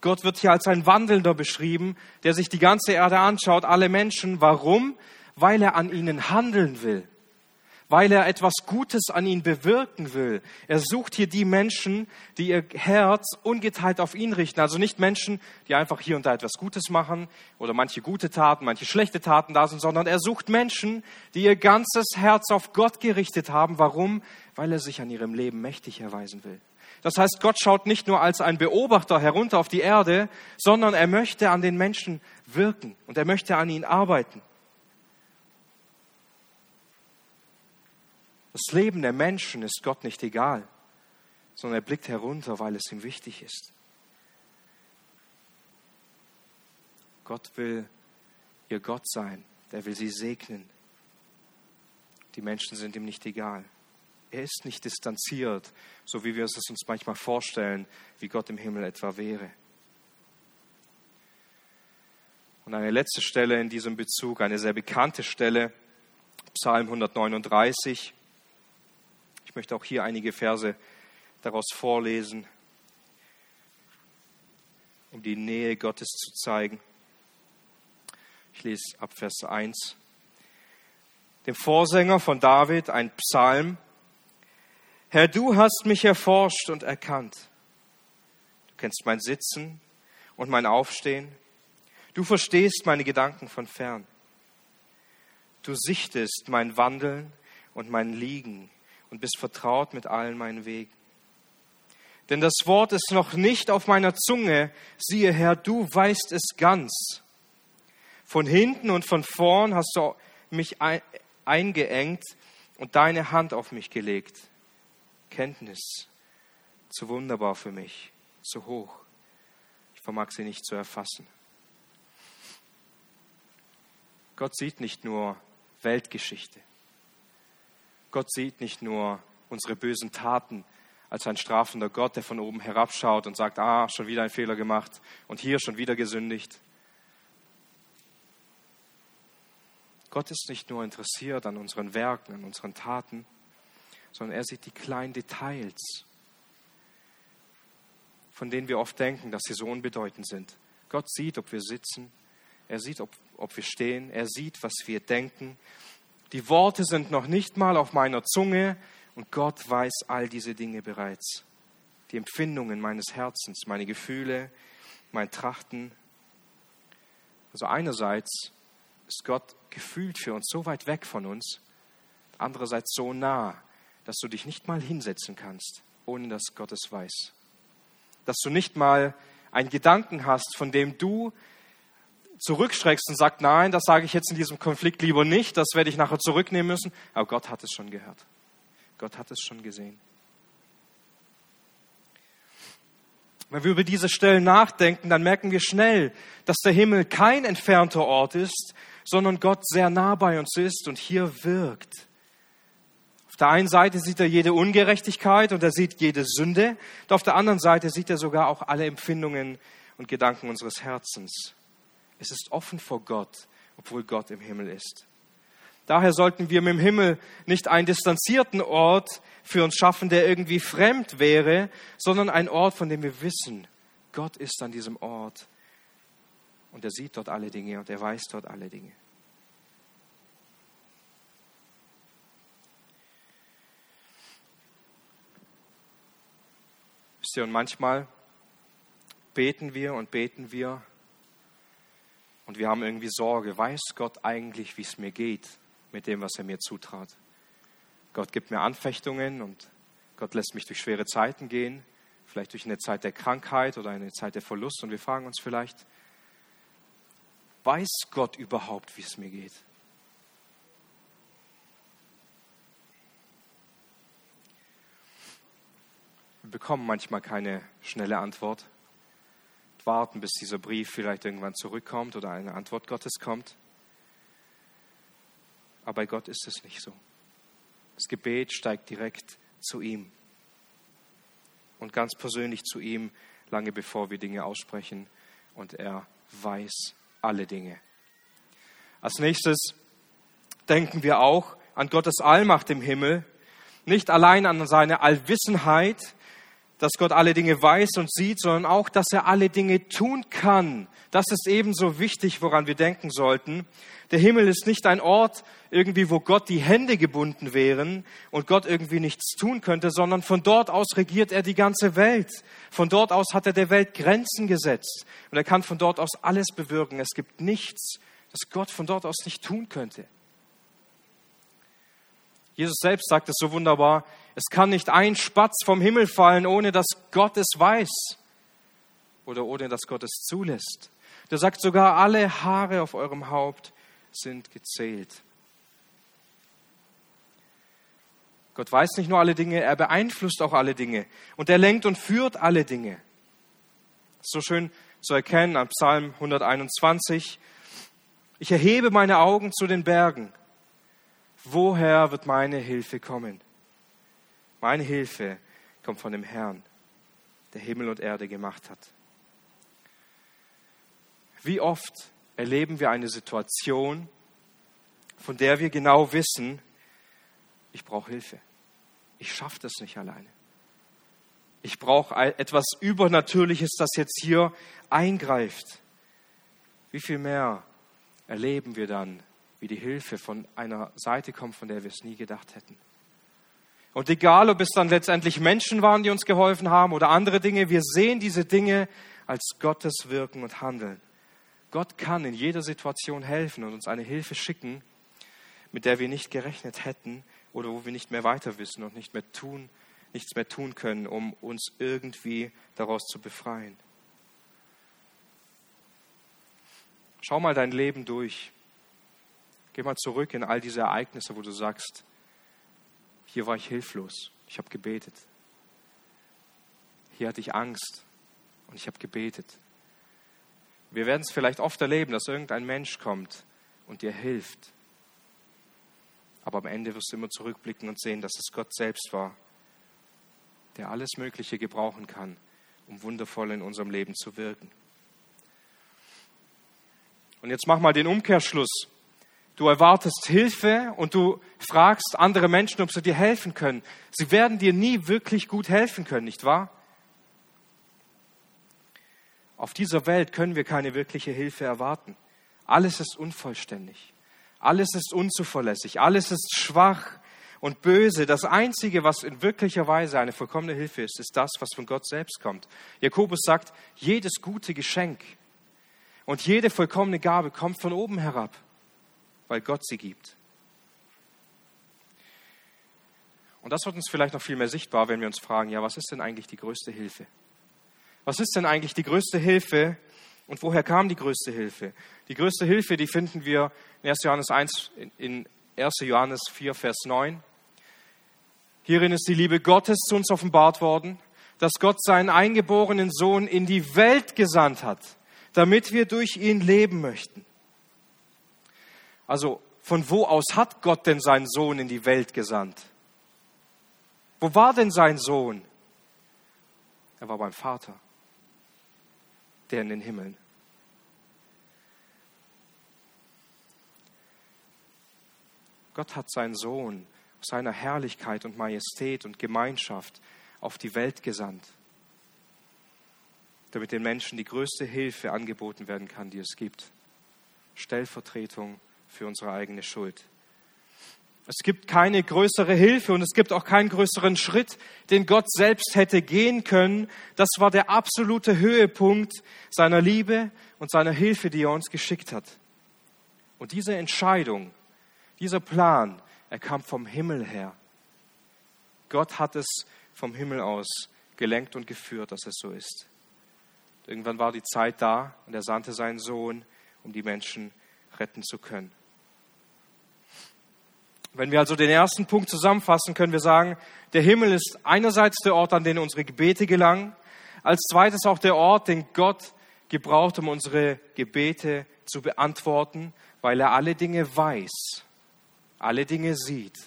Gott wird hier als ein Wandelnder beschrieben, der sich die ganze Erde anschaut, alle Menschen. Warum? weil er an ihnen handeln will, weil er etwas Gutes an ihnen bewirken will. Er sucht hier die Menschen, die ihr Herz ungeteilt auf ihn richten. Also nicht Menschen, die einfach hier und da etwas Gutes machen oder manche gute Taten, manche schlechte Taten da sind, sondern er sucht Menschen, die ihr ganzes Herz auf Gott gerichtet haben. Warum? Weil er sich an ihrem Leben mächtig erweisen will. Das heißt, Gott schaut nicht nur als ein Beobachter herunter auf die Erde, sondern er möchte an den Menschen wirken und er möchte an ihnen arbeiten. Das Leben der Menschen ist Gott nicht egal, sondern er blickt herunter, weil es ihm wichtig ist. Gott will ihr Gott sein, der will sie segnen. Die Menschen sind ihm nicht egal. Er ist nicht distanziert, so wie wir es uns manchmal vorstellen, wie Gott im Himmel etwa wäre. Und eine letzte Stelle in diesem Bezug, eine sehr bekannte Stelle, Psalm 139. Ich möchte auch hier einige Verse daraus vorlesen, um die Nähe Gottes zu zeigen. Ich lese ab Vers 1. Dem Vorsänger von David ein Psalm. Herr, du hast mich erforscht und erkannt. Du kennst mein Sitzen und mein Aufstehen. Du verstehst meine Gedanken von fern. Du sichtest mein Wandeln und mein Liegen und bist vertraut mit allen meinen Wegen. Denn das Wort ist noch nicht auf meiner Zunge. Siehe Herr, du weißt es ganz. Von hinten und von vorn hast du mich eingeengt und deine Hand auf mich gelegt. Kenntnis zu wunderbar für mich, zu hoch. Ich vermag sie nicht zu erfassen. Gott sieht nicht nur Weltgeschichte. Gott sieht nicht nur unsere bösen Taten als ein strafender Gott, der von oben herabschaut und sagt, ah, schon wieder ein Fehler gemacht und hier schon wieder gesündigt. Gott ist nicht nur interessiert an unseren Werken, an unseren Taten, sondern er sieht die kleinen Details, von denen wir oft denken, dass sie so unbedeutend sind. Gott sieht, ob wir sitzen, er sieht, ob, ob wir stehen, er sieht, was wir denken. Die Worte sind noch nicht mal auf meiner Zunge und Gott weiß all diese Dinge bereits. Die Empfindungen meines Herzens, meine Gefühle, mein Trachten. Also einerseits ist Gott gefühlt für uns so weit weg von uns, andererseits so nah, dass du dich nicht mal hinsetzen kannst, ohne dass Gott es weiß. Dass du nicht mal einen Gedanken hast, von dem du zurückschreckst und sagst, nein, das sage ich jetzt in diesem Konflikt lieber nicht, das werde ich nachher zurücknehmen müssen. Aber Gott hat es schon gehört. Gott hat es schon gesehen. Wenn wir über diese Stellen nachdenken, dann merken wir schnell, dass der Himmel kein entfernter Ort ist, sondern Gott sehr nah bei uns ist und hier wirkt. Auf der einen Seite sieht er jede Ungerechtigkeit und er sieht jede Sünde, und auf der anderen Seite sieht er sogar auch alle Empfindungen und Gedanken unseres Herzens. Es ist offen vor Gott, obwohl Gott im Himmel ist. Daher sollten wir mit dem Himmel nicht einen distanzierten Ort für uns schaffen, der irgendwie fremd wäre, sondern ein Ort, von dem wir wissen, Gott ist an diesem Ort und er sieht dort alle Dinge und er weiß dort alle Dinge. Wisst ihr, und manchmal beten wir und beten wir und wir haben irgendwie Sorge. Weiß Gott eigentlich, wie es mir geht mit dem, was er mir zutrat? Gott gibt mir Anfechtungen und Gott lässt mich durch schwere Zeiten gehen, vielleicht durch eine Zeit der Krankheit oder eine Zeit der Verlust. Und wir fragen uns vielleicht, Weiß Gott überhaupt, wie es mir geht? Wir bekommen manchmal keine schnelle Antwort. Warten, bis dieser Brief vielleicht irgendwann zurückkommt oder eine Antwort Gottes kommt. Aber bei Gott ist es nicht so. Das Gebet steigt direkt zu ihm und ganz persönlich zu ihm, lange bevor wir Dinge aussprechen. Und er weiß alle Dinge. Als nächstes denken wir auch an Gottes Allmacht im Himmel, nicht allein an seine Allwissenheit, dass Gott alle Dinge weiß und sieht, sondern auch, dass er alle Dinge tun kann. Das ist ebenso wichtig, woran wir denken sollten. Der Himmel ist nicht ein Ort irgendwie, wo Gott die Hände gebunden wären und Gott irgendwie nichts tun könnte, sondern von dort aus regiert er die ganze Welt. Von dort aus hat er der Welt Grenzen gesetzt und er kann von dort aus alles bewirken. Es gibt nichts, das Gott von dort aus nicht tun könnte. Jesus selbst sagt es so wunderbar, es kann nicht ein Spatz vom Himmel fallen, ohne dass Gott es weiß oder ohne dass Gott es zulässt. Der sagt sogar, alle Haare auf eurem Haupt sind gezählt. Gott weiß nicht nur alle Dinge, er beeinflusst auch alle Dinge und er lenkt und führt alle Dinge. So schön zu erkennen am Psalm 121. Ich erhebe meine Augen zu den Bergen. Woher wird meine Hilfe kommen? Meine Hilfe kommt von dem Herrn, der Himmel und Erde gemacht hat. Wie oft erleben wir eine Situation, von der wir genau wissen, ich brauche Hilfe. Ich schaffe das nicht alleine. Ich brauche etwas Übernatürliches, das jetzt hier eingreift. Wie viel mehr erleben wir dann, wie die Hilfe von einer Seite kommt, von der wir es nie gedacht hätten? Und egal, ob es dann letztendlich Menschen waren, die uns geholfen haben oder andere Dinge, wir sehen diese Dinge als Gottes Wirken und Handeln. Gott kann in jeder Situation helfen und uns eine Hilfe schicken, mit der wir nicht gerechnet hätten oder wo wir nicht mehr weiter wissen und nicht mehr tun, nichts mehr tun können, um uns irgendwie daraus zu befreien. Schau mal dein Leben durch. Geh mal zurück in all diese Ereignisse, wo du sagst, hier war ich hilflos. Ich habe gebetet. hier hatte ich Angst und ich habe gebetet. Wir werden es vielleicht oft erleben, dass irgendein Mensch kommt und dir hilft. Aber am Ende wirst du immer zurückblicken und sehen, dass es Gott selbst war, der alles Mögliche gebrauchen kann, um wundervoll in unserem Leben zu wirken. Und jetzt mach mal den Umkehrschluss. Du erwartest Hilfe und du fragst andere Menschen, ob sie dir helfen können. Sie werden dir nie wirklich gut helfen können, nicht wahr? Auf dieser Welt können wir keine wirkliche Hilfe erwarten. Alles ist unvollständig. Alles ist unzuverlässig. Alles ist schwach und böse. Das Einzige, was in wirklicher Weise eine vollkommene Hilfe ist, ist das, was von Gott selbst kommt. Jakobus sagt, jedes gute Geschenk und jede vollkommene Gabe kommt von oben herab weil Gott sie gibt. Und das wird uns vielleicht noch viel mehr sichtbar, wenn wir uns fragen, ja, was ist denn eigentlich die größte Hilfe? Was ist denn eigentlich die größte Hilfe und woher kam die größte Hilfe? Die größte Hilfe, die finden wir in 1. Johannes 1, in 1. Johannes 4, Vers 9. Hierin ist die Liebe Gottes zu uns offenbart worden, dass Gott seinen eingeborenen Sohn in die Welt gesandt hat, damit wir durch ihn leben möchten. Also von wo aus hat Gott denn seinen Sohn in die Welt gesandt? Wo war denn sein Sohn? Er war beim Vater, der in den Himmeln. Gott hat seinen Sohn aus seiner Herrlichkeit und Majestät und Gemeinschaft auf die Welt gesandt, damit den Menschen die größte Hilfe angeboten werden kann, die es gibt. Stellvertretung für unsere eigene Schuld. Es gibt keine größere Hilfe und es gibt auch keinen größeren Schritt, den Gott selbst hätte gehen können. Das war der absolute Höhepunkt seiner Liebe und seiner Hilfe, die er uns geschickt hat. Und diese Entscheidung, dieser Plan, er kam vom Himmel her. Gott hat es vom Himmel aus gelenkt und geführt, dass es so ist. Irgendwann war die Zeit da und er sandte seinen Sohn, um die Menschen retten zu können. Wenn wir also den ersten Punkt zusammenfassen, können wir sagen, der Himmel ist einerseits der Ort, an den unsere Gebete gelangen, als zweites auch der Ort, den Gott gebraucht, um unsere Gebete zu beantworten, weil er alle Dinge weiß, alle Dinge sieht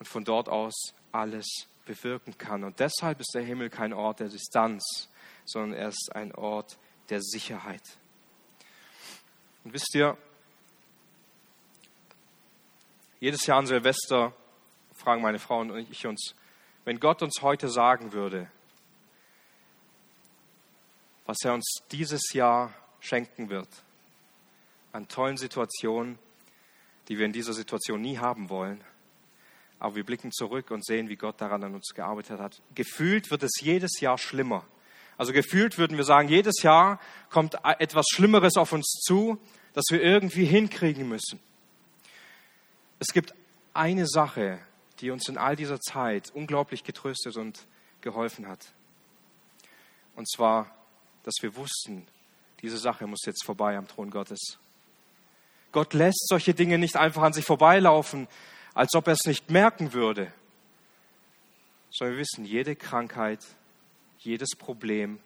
und von dort aus alles bewirken kann. Und deshalb ist der Himmel kein Ort der Distanz, sondern er ist ein Ort der Sicherheit. Und wisst ihr, jedes Jahr an Silvester fragen meine Frau und ich uns, wenn Gott uns heute sagen würde, was er uns dieses Jahr schenken wird, an tollen Situationen, die wir in dieser Situation nie haben wollen, aber wir blicken zurück und sehen, wie Gott daran an uns gearbeitet hat. Gefühlt wird es jedes Jahr schlimmer. Also gefühlt würden wir sagen, jedes Jahr kommt etwas Schlimmeres auf uns zu, das wir irgendwie hinkriegen müssen. Es gibt eine Sache, die uns in all dieser Zeit unglaublich getröstet und geholfen hat. Und zwar, dass wir wussten, diese Sache muss jetzt vorbei am Thron Gottes. Gott lässt solche Dinge nicht einfach an sich vorbeilaufen, als ob er es nicht merken würde, sondern wir wissen, jede Krankheit, jedes Problem,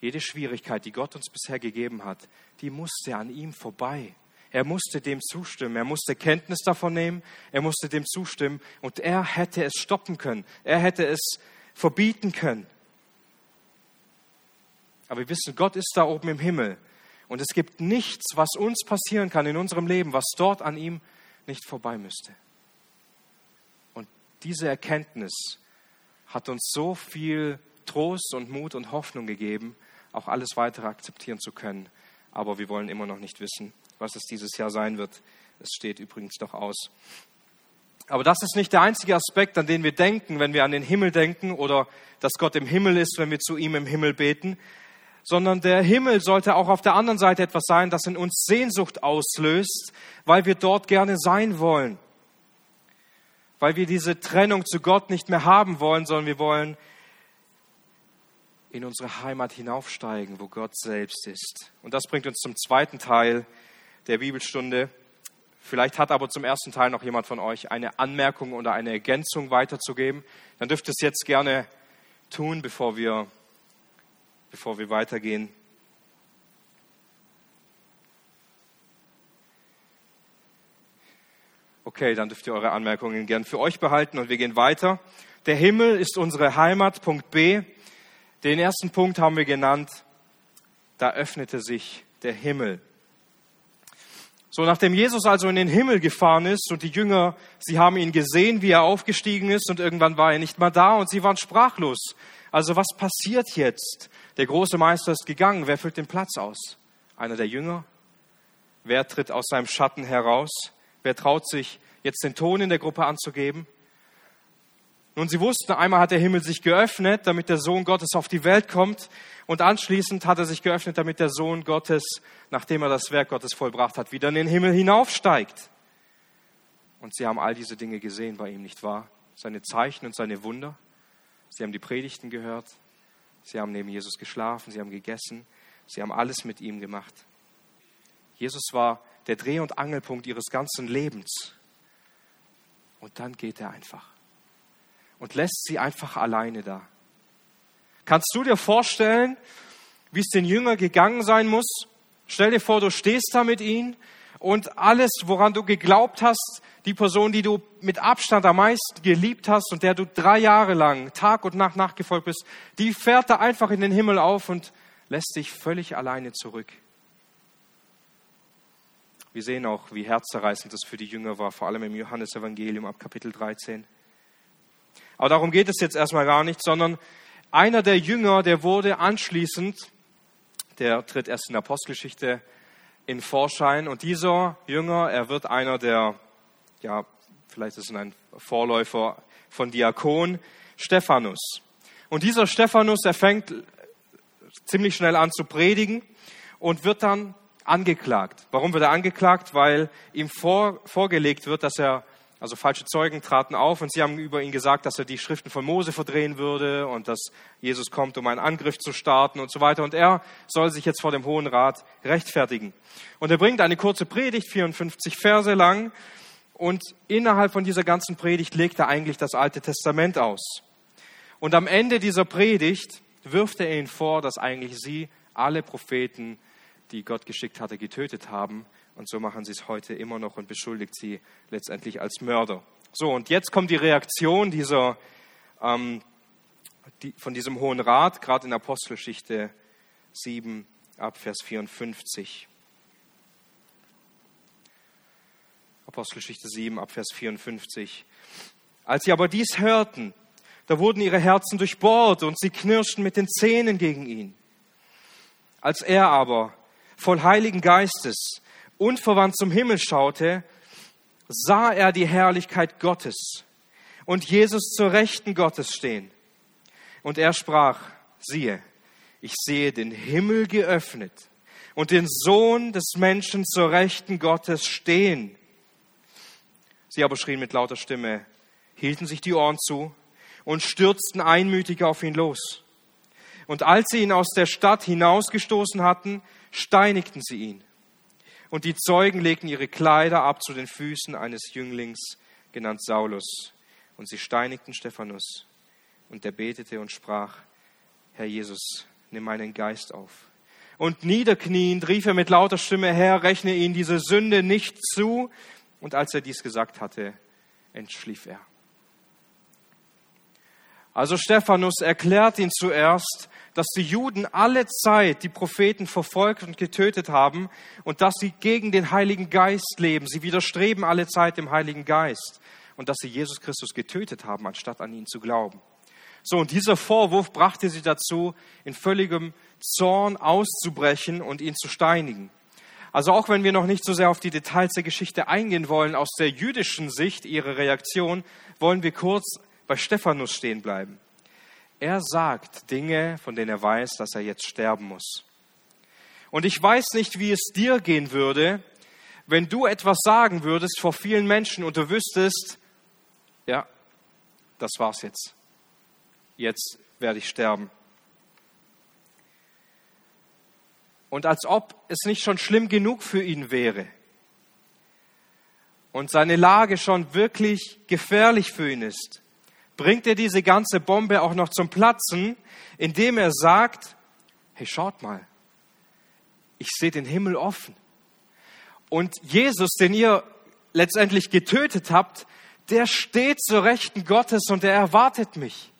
jede Schwierigkeit, die Gott uns bisher gegeben hat, die musste an ihm vorbei. Er musste dem zustimmen. Er musste Kenntnis davon nehmen. Er musste dem zustimmen. Und er hätte es stoppen können. Er hätte es verbieten können. Aber wir wissen, Gott ist da oben im Himmel. Und es gibt nichts, was uns passieren kann in unserem Leben, was dort an ihm nicht vorbei müsste. Und diese Erkenntnis hat uns so viel Trost und Mut und Hoffnung gegeben, auch alles weitere akzeptieren zu können. Aber wir wollen immer noch nicht wissen, was es dieses Jahr sein wird. Es steht übrigens doch aus. Aber das ist nicht der einzige Aspekt, an den wir denken, wenn wir an den Himmel denken oder dass Gott im Himmel ist, wenn wir zu ihm im Himmel beten, sondern der Himmel sollte auch auf der anderen Seite etwas sein, das in uns Sehnsucht auslöst, weil wir dort gerne sein wollen, weil wir diese Trennung zu Gott nicht mehr haben wollen, sondern wir wollen in unsere Heimat hinaufsteigen, wo Gott selbst ist. Und das bringt uns zum zweiten Teil der Bibelstunde. Vielleicht hat aber zum ersten Teil noch jemand von euch eine Anmerkung oder eine Ergänzung weiterzugeben. Dann dürft ihr es jetzt gerne tun, bevor wir, bevor wir weitergehen. Okay, dann dürft ihr eure Anmerkungen gern für euch behalten und wir gehen weiter. Der Himmel ist unsere Heimat, Punkt B. Den ersten Punkt haben wir genannt, da öffnete sich der Himmel. So, nachdem Jesus also in den Himmel gefahren ist und die Jünger, sie haben ihn gesehen, wie er aufgestiegen ist und irgendwann war er nicht mehr da und sie waren sprachlos. Also was passiert jetzt? Der große Meister ist gegangen. Wer füllt den Platz aus? Einer der Jünger? Wer tritt aus seinem Schatten heraus? Wer traut sich, jetzt den Ton in der Gruppe anzugeben? Nun, sie wussten, einmal hat der Himmel sich geöffnet, damit der Sohn Gottes auf die Welt kommt. Und anschließend hat er sich geöffnet, damit der Sohn Gottes, nachdem er das Werk Gottes vollbracht hat, wieder in den Himmel hinaufsteigt. Und sie haben all diese Dinge gesehen bei ihm, nicht wahr? Seine Zeichen und seine Wunder. Sie haben die Predigten gehört. Sie haben neben Jesus geschlafen. Sie haben gegessen. Sie haben alles mit ihm gemacht. Jesus war der Dreh- und Angelpunkt ihres ganzen Lebens. Und dann geht er einfach und lässt sie einfach alleine da. Kannst du dir vorstellen, wie es den Jünger gegangen sein muss? Stell dir vor, du stehst da mit ihnen und alles, woran du geglaubt hast, die Person, die du mit Abstand am meisten geliebt hast und der du drei Jahre lang Tag und Nacht nachgefolgt bist, die fährt da einfach in den Himmel auf und lässt dich völlig alleine zurück. Wir sehen auch, wie herzzerreißend das für die Jünger war, vor allem im Johannesevangelium ab Kapitel 13. Aber darum geht es jetzt erstmal gar nicht, sondern einer der Jünger, der wurde anschließend, der tritt erst in der Apostelgeschichte in Vorschein und dieser Jünger, er wird einer der, ja, vielleicht ist es ein Vorläufer von Diakon, Stephanus. Und dieser Stephanus, er fängt ziemlich schnell an zu predigen und wird dann angeklagt. Warum wird er angeklagt? Weil ihm vor, vorgelegt wird, dass er also falsche Zeugen traten auf und sie haben über ihn gesagt, dass er die Schriften von Mose verdrehen würde und dass Jesus kommt, um einen Angriff zu starten und so weiter. Und er soll sich jetzt vor dem Hohen Rat rechtfertigen. Und er bringt eine kurze Predigt, 54 Verse lang. Und innerhalb von dieser ganzen Predigt legt er eigentlich das Alte Testament aus. Und am Ende dieser Predigt wirft er ihnen vor, dass eigentlich sie alle Propheten, die Gott geschickt hatte, getötet haben und so machen sie es heute immer noch und beschuldigt sie letztendlich als Mörder. So, und jetzt kommt die Reaktion dieser, ähm, die, von diesem Hohen Rat, gerade in Apostelgeschichte 7 ab Vers 54. Apostelgeschichte 7 ab Vers 54. Als sie aber dies hörten, da wurden ihre Herzen durchbohrt und sie knirschten mit den Zähnen gegen ihn. Als er aber voll Heiligen Geistes unverwandt zum Himmel schaute, sah er die Herrlichkeit Gottes und Jesus zur Rechten Gottes stehen. Und er sprach, siehe, ich sehe den Himmel geöffnet und den Sohn des Menschen zur Rechten Gottes stehen. Sie aber schrien mit lauter Stimme, hielten sich die Ohren zu und stürzten einmütig auf ihn los. Und als sie ihn aus der Stadt hinausgestoßen hatten, steinigten sie ihn. Und die Zeugen legten ihre Kleider ab zu den Füßen eines Jünglings, genannt Saulus. Und sie steinigten Stephanus. Und der betete und sprach, Herr Jesus, nimm meinen Geist auf. Und niederkniend rief er mit lauter Stimme, Herr, rechne ihn diese Sünde nicht zu. Und als er dies gesagt hatte, entschlief er. Also Stephanus erklärt ihn zuerst dass die Juden alle Zeit die Propheten verfolgt und getötet haben und dass sie gegen den Heiligen Geist leben. Sie widerstreben alle Zeit dem Heiligen Geist und dass sie Jesus Christus getötet haben, anstatt an ihn zu glauben. So, und dieser Vorwurf brachte sie dazu, in völligem Zorn auszubrechen und ihn zu steinigen. Also auch wenn wir noch nicht so sehr auf die Details der Geschichte eingehen wollen, aus der jüdischen Sicht ihre Reaktion, wollen wir kurz bei Stephanus stehen bleiben. Er sagt Dinge, von denen er weiß, dass er jetzt sterben muss. Und ich weiß nicht, wie es dir gehen würde, wenn du etwas sagen würdest vor vielen Menschen und du wüsstest, ja, das war's jetzt. Jetzt werde ich sterben. Und als ob es nicht schon schlimm genug für ihn wäre und seine Lage schon wirklich gefährlich für ihn ist, bringt er diese ganze Bombe auch noch zum Platzen, indem er sagt, hey, schaut mal, ich sehe den Himmel offen. Und Jesus, den ihr letztendlich getötet habt, der steht zur Rechten Gottes und er erwartet mich.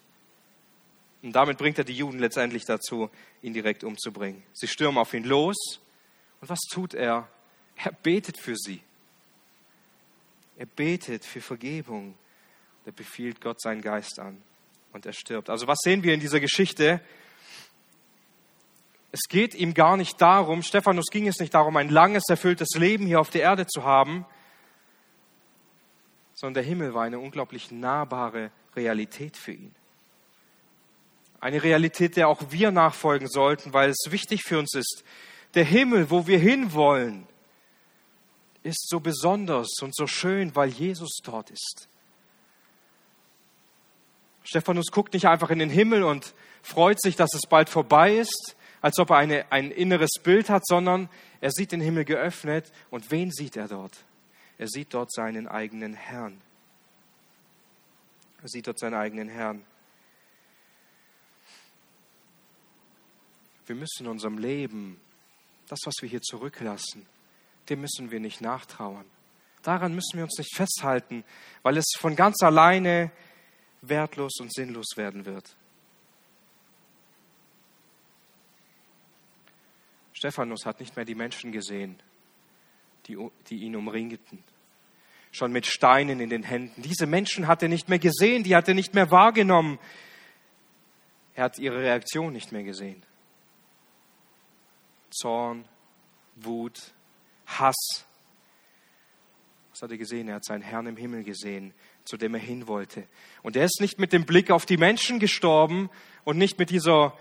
Und damit bringt er die Juden letztendlich dazu, ihn direkt umzubringen. Sie stürmen auf ihn los. Und was tut er? Er betet für sie. Er betet für Vergebung. Er befiehlt Gott seinen Geist an und er stirbt. Also was sehen wir in dieser Geschichte? Es geht ihm gar nicht darum, Stephanus ging es nicht darum, ein langes, erfülltes Leben hier auf der Erde zu haben, sondern der Himmel war eine unglaublich nahbare Realität für ihn. Eine Realität, der auch wir nachfolgen sollten, weil es wichtig für uns ist. Der Himmel, wo wir hinwollen, ist so besonders und so schön, weil Jesus dort ist. Stephanus guckt nicht einfach in den Himmel und freut sich, dass es bald vorbei ist, als ob er eine, ein inneres Bild hat, sondern er sieht den Himmel geöffnet und wen sieht er dort? Er sieht dort seinen eigenen Herrn. Er sieht dort seinen eigenen Herrn. Wir müssen in unserem Leben, das, was wir hier zurücklassen, dem müssen wir nicht nachtrauern. Daran müssen wir uns nicht festhalten, weil es von ganz alleine wertlos und sinnlos werden wird. Stephanus hat nicht mehr die Menschen gesehen, die, die ihn umringten. Schon mit Steinen in den Händen. Diese Menschen hat er nicht mehr gesehen, die hat er nicht mehr wahrgenommen. Er hat ihre Reaktion nicht mehr gesehen. Zorn, Wut, Hass. Was hat er gesehen? Er hat seinen Herrn im Himmel gesehen, zu dem er hin wollte. Und er ist nicht mit dem Blick auf die Menschen gestorben und nicht mit dieser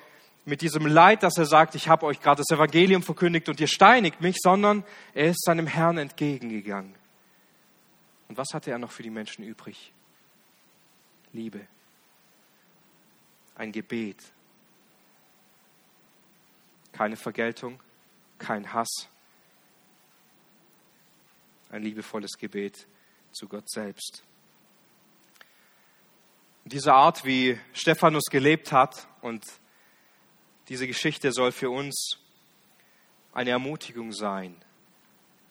mit diesem Leid, dass er sagt, ich habe euch gerade das Evangelium verkündigt und ihr steinigt mich, sondern er ist seinem Herrn entgegengegangen. Und was hatte er noch für die Menschen übrig? Liebe. Ein Gebet. Keine Vergeltung, kein Hass. Ein liebevolles Gebet zu Gott selbst. Diese Art, wie Stephanus gelebt hat und diese Geschichte soll für uns eine Ermutigung sein,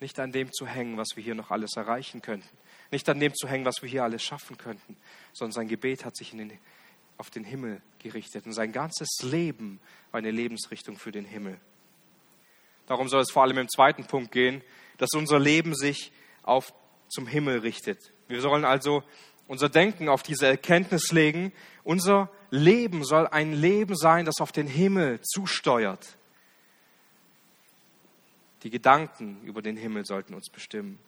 nicht an dem zu hängen, was wir hier noch alles erreichen könnten, nicht an dem zu hängen, was wir hier alles schaffen könnten, sondern sein Gebet hat sich den, auf den Himmel gerichtet und sein ganzes Leben war eine Lebensrichtung für den Himmel. Darum soll es vor allem im zweiten Punkt gehen, dass unser Leben sich auf zum Himmel richtet. Wir sollen also unser Denken auf diese Erkenntnis legen. Unser Leben soll ein Leben sein, das auf den Himmel zusteuert. Die Gedanken über den Himmel sollten uns bestimmen.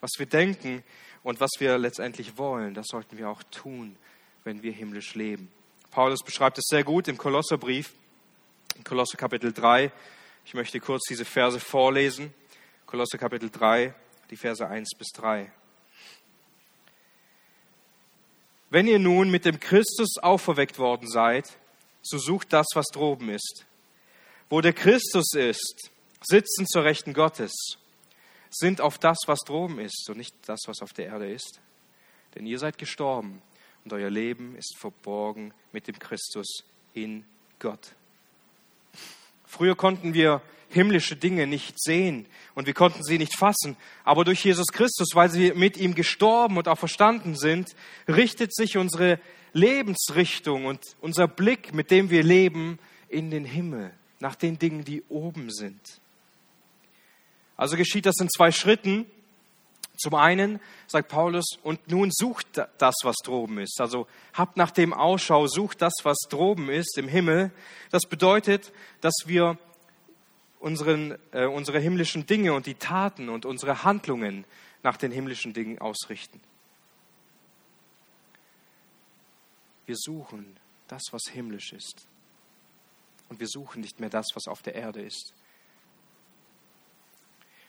Was wir denken und was wir letztendlich wollen, das sollten wir auch tun, wenn wir himmlisch leben. Paulus beschreibt es sehr gut im Kolosserbrief, im Kolosser Kapitel 3. Ich möchte kurz diese Verse vorlesen. Kolosser Kapitel 3, die Verse 1 bis 3. Wenn ihr nun mit dem Christus auferweckt worden seid, so sucht das, was droben ist. Wo der Christus ist, sitzen zur Rechten Gottes, sind auf das, was droben ist und nicht das, was auf der Erde ist. Denn ihr seid gestorben und euer Leben ist verborgen mit dem Christus in Gott. Früher konnten wir himmlische Dinge nicht sehen und wir konnten sie nicht fassen. Aber durch Jesus Christus, weil sie mit ihm gestorben und auch verstanden sind, richtet sich unsere Lebensrichtung und unser Blick, mit dem wir leben, in den Himmel, nach den Dingen, die oben sind. Also geschieht das in zwei Schritten. Zum einen sagt Paulus, und nun sucht das, was droben ist. Also habt nach dem Ausschau, sucht das, was droben ist im Himmel. Das bedeutet, dass wir unseren, äh, unsere himmlischen Dinge und die Taten und unsere Handlungen nach den himmlischen Dingen ausrichten. Wir suchen das, was himmlisch ist. Und wir suchen nicht mehr das, was auf der Erde ist.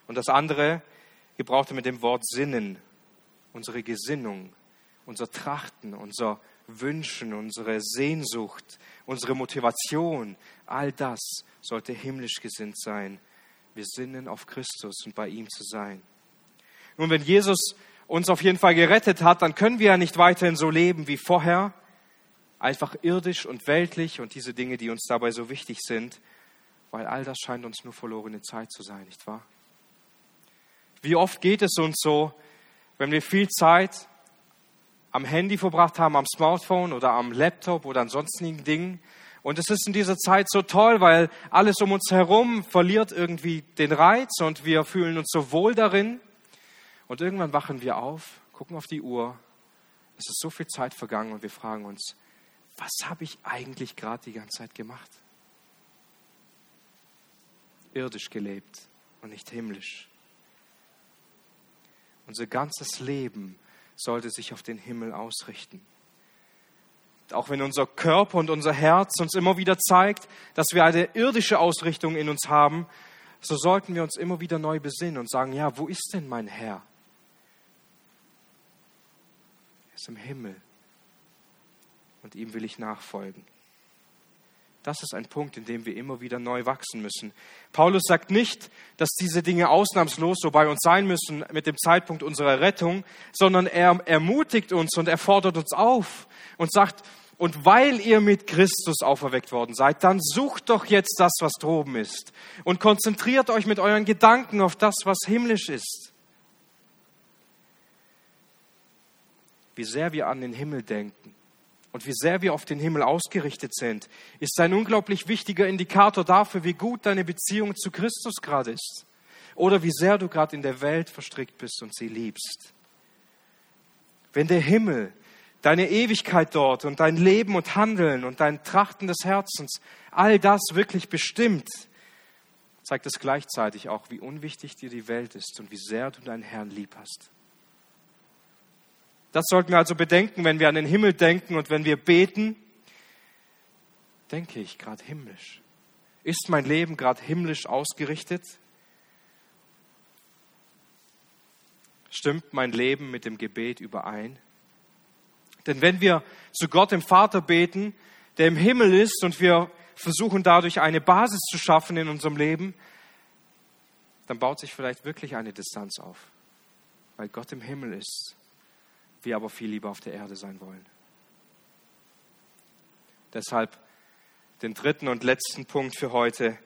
Und das andere gebraucht er mit dem Wort Sinnen, unsere Gesinnung, unser Trachten, unser Wünschen, unsere Sehnsucht, unsere Motivation, all das sollte himmlisch gesinnt sein. Wir sinnen auf Christus und bei ihm zu sein. Nun, wenn Jesus uns auf jeden Fall gerettet hat, dann können wir ja nicht weiterhin so leben wie vorher. einfach irdisch und weltlich und diese Dinge, die uns dabei so wichtig sind, weil all das scheint uns nur verlorene Zeit zu sein, nicht wahr? Wie oft geht es uns so, wenn wir viel Zeit am Handy verbracht haben, am Smartphone oder am Laptop oder an sonstigen Dingen. Und es ist in dieser Zeit so toll, weil alles um uns herum verliert irgendwie den Reiz und wir fühlen uns so wohl darin. Und irgendwann wachen wir auf, gucken auf die Uhr. Es ist so viel Zeit vergangen und wir fragen uns, was habe ich eigentlich gerade die ganze Zeit gemacht? Irdisch gelebt und nicht himmlisch. Unser ganzes Leben sollte sich auf den Himmel ausrichten. Auch wenn unser Körper und unser Herz uns immer wieder zeigt, dass wir eine irdische Ausrichtung in uns haben, so sollten wir uns immer wieder neu besinnen und sagen, ja, wo ist denn mein Herr? Er ist im Himmel und ihm will ich nachfolgen. Das ist ein Punkt, in dem wir immer wieder neu wachsen müssen. Paulus sagt nicht, dass diese Dinge ausnahmslos so bei uns sein müssen mit dem Zeitpunkt unserer Rettung, sondern er ermutigt uns und er fordert uns auf und sagt, und weil ihr mit Christus auferweckt worden seid, dann sucht doch jetzt das, was droben ist und konzentriert euch mit euren Gedanken auf das, was himmlisch ist. Wie sehr wir an den Himmel denken und wie sehr wir auf den Himmel ausgerichtet sind, ist ein unglaublich wichtiger Indikator dafür, wie gut deine Beziehung zu Christus gerade ist oder wie sehr du gerade in der Welt verstrickt bist und sie liebst. Wenn der Himmel, deine Ewigkeit dort und dein Leben und Handeln und dein Trachten des Herzens, all das wirklich bestimmt, zeigt es gleichzeitig auch, wie unwichtig dir die Welt ist und wie sehr du deinen Herrn lieb hast. Das sollten wir also bedenken, wenn wir an den Himmel denken und wenn wir beten. Denke ich gerade himmlisch? Ist mein Leben gerade himmlisch ausgerichtet? Stimmt mein Leben mit dem Gebet überein? Denn wenn wir zu Gott, dem Vater, beten, der im Himmel ist und wir versuchen dadurch eine Basis zu schaffen in unserem Leben, dann baut sich vielleicht wirklich eine Distanz auf, weil Gott im Himmel ist wir aber viel lieber auf der Erde sein wollen. Deshalb den dritten und letzten Punkt für heute,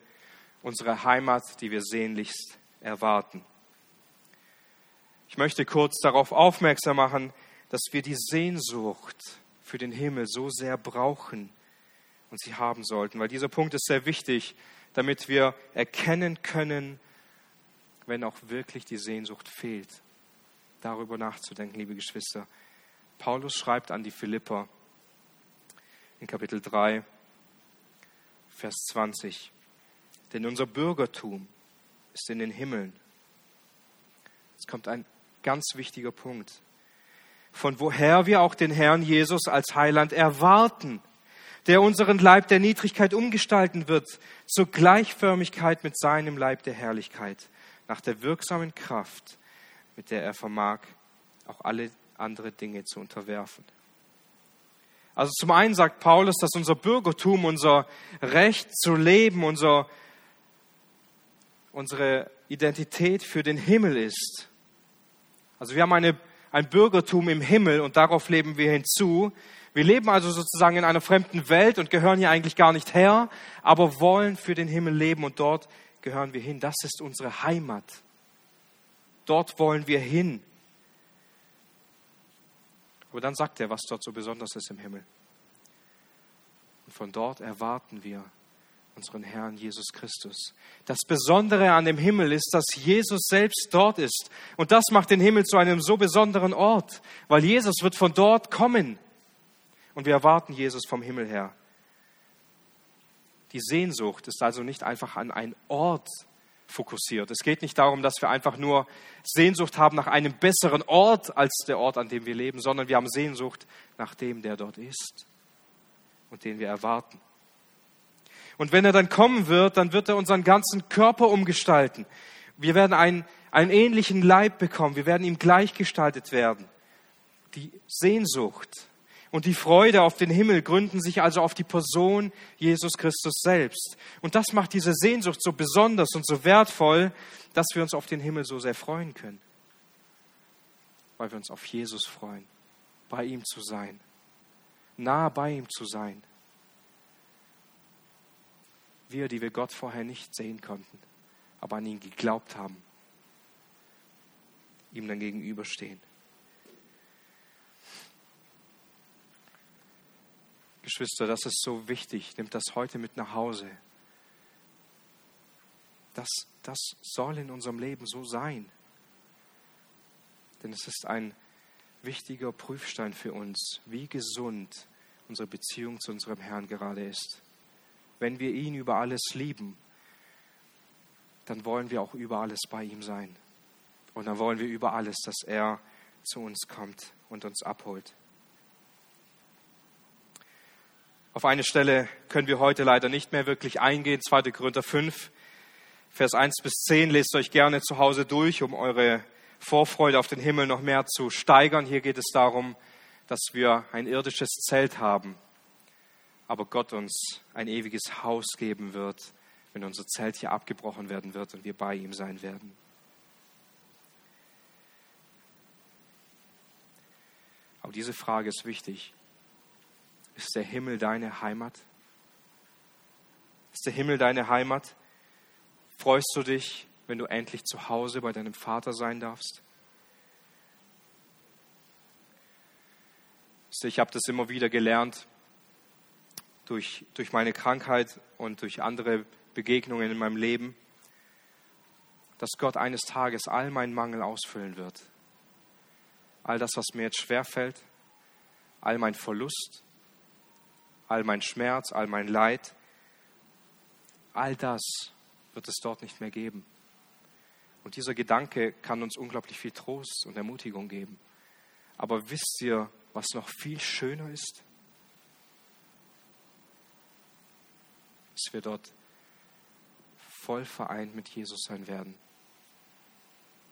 unsere Heimat, die wir sehnlichst erwarten. Ich möchte kurz darauf aufmerksam machen, dass wir die Sehnsucht für den Himmel so sehr brauchen und sie haben sollten, weil dieser Punkt ist sehr wichtig, damit wir erkennen können, wenn auch wirklich die Sehnsucht fehlt darüber nachzudenken, liebe Geschwister. Paulus schreibt an die Philipper in Kapitel 3, Vers 20. Denn unser Bürgertum ist in den Himmeln. Es kommt ein ganz wichtiger Punkt. Von woher wir auch den Herrn Jesus als Heiland erwarten, der unseren Leib der Niedrigkeit umgestalten wird, zur Gleichförmigkeit mit seinem Leib der Herrlichkeit, nach der wirksamen Kraft, mit der er vermag, auch alle andere Dinge zu unterwerfen. Also zum einen sagt Paulus, dass unser Bürgertum, unser Recht zu leben, unser, unsere Identität für den Himmel ist. Also wir haben eine, ein Bürgertum im Himmel und darauf leben wir hinzu. Wir leben also sozusagen in einer fremden Welt und gehören hier eigentlich gar nicht her, aber wollen für den Himmel leben und dort gehören wir hin. Das ist unsere Heimat. Dort wollen wir hin. Aber dann sagt er, was dort so besonders ist im Himmel. Und von dort erwarten wir unseren Herrn Jesus Christus. Das Besondere an dem Himmel ist, dass Jesus selbst dort ist. Und das macht den Himmel zu einem so besonderen Ort, weil Jesus wird von dort kommen. Und wir erwarten Jesus vom Himmel her. Die Sehnsucht ist also nicht einfach an einen Ort fokussiert. Es geht nicht darum, dass wir einfach nur Sehnsucht haben nach einem besseren Ort als der Ort, an dem wir leben, sondern wir haben Sehnsucht nach dem, der dort ist und den wir erwarten. Und wenn er dann kommen wird, dann wird er unseren ganzen Körper umgestalten. Wir werden einen, einen ähnlichen Leib bekommen. Wir werden ihm gleichgestaltet werden. Die Sehnsucht und die Freude auf den Himmel gründen sich also auf die Person Jesus Christus selbst. Und das macht diese Sehnsucht so besonders und so wertvoll, dass wir uns auf den Himmel so sehr freuen können. Weil wir uns auf Jesus freuen, bei ihm zu sein. nah bei ihm zu sein. Wir, die wir Gott vorher nicht sehen konnten, aber an ihn geglaubt haben, ihm dann gegenüberstehen. Geschwister, das ist so wichtig. Nimmt das heute mit nach Hause. Das, das soll in unserem Leben so sein. Denn es ist ein wichtiger Prüfstein für uns, wie gesund unsere Beziehung zu unserem Herrn gerade ist. Wenn wir ihn über alles lieben, dann wollen wir auch über alles bei ihm sein. Und dann wollen wir über alles, dass er zu uns kommt und uns abholt. Auf eine Stelle können wir heute leider nicht mehr wirklich eingehen, 2. Korinther 5, Vers 1 bis 10. Lest euch gerne zu Hause durch, um eure Vorfreude auf den Himmel noch mehr zu steigern. Hier geht es darum, dass wir ein irdisches Zelt haben, aber Gott uns ein ewiges Haus geben wird, wenn unser Zelt hier abgebrochen werden wird und wir bei ihm sein werden. Aber diese Frage ist wichtig. Ist der Himmel deine Heimat? Ist der Himmel deine Heimat? Freust du dich, wenn du endlich zu Hause bei deinem Vater sein darfst? Ich habe das immer wieder gelernt durch, durch meine Krankheit und durch andere Begegnungen in meinem Leben, dass Gott eines Tages all meinen Mangel ausfüllen wird. All das, was mir jetzt schwerfällt, all mein Verlust, all mein Schmerz, all mein Leid, all das wird es dort nicht mehr geben. Und dieser Gedanke kann uns unglaublich viel Trost und Ermutigung geben. Aber wisst ihr, was noch viel schöner ist? Dass wir dort voll vereint mit Jesus sein werden.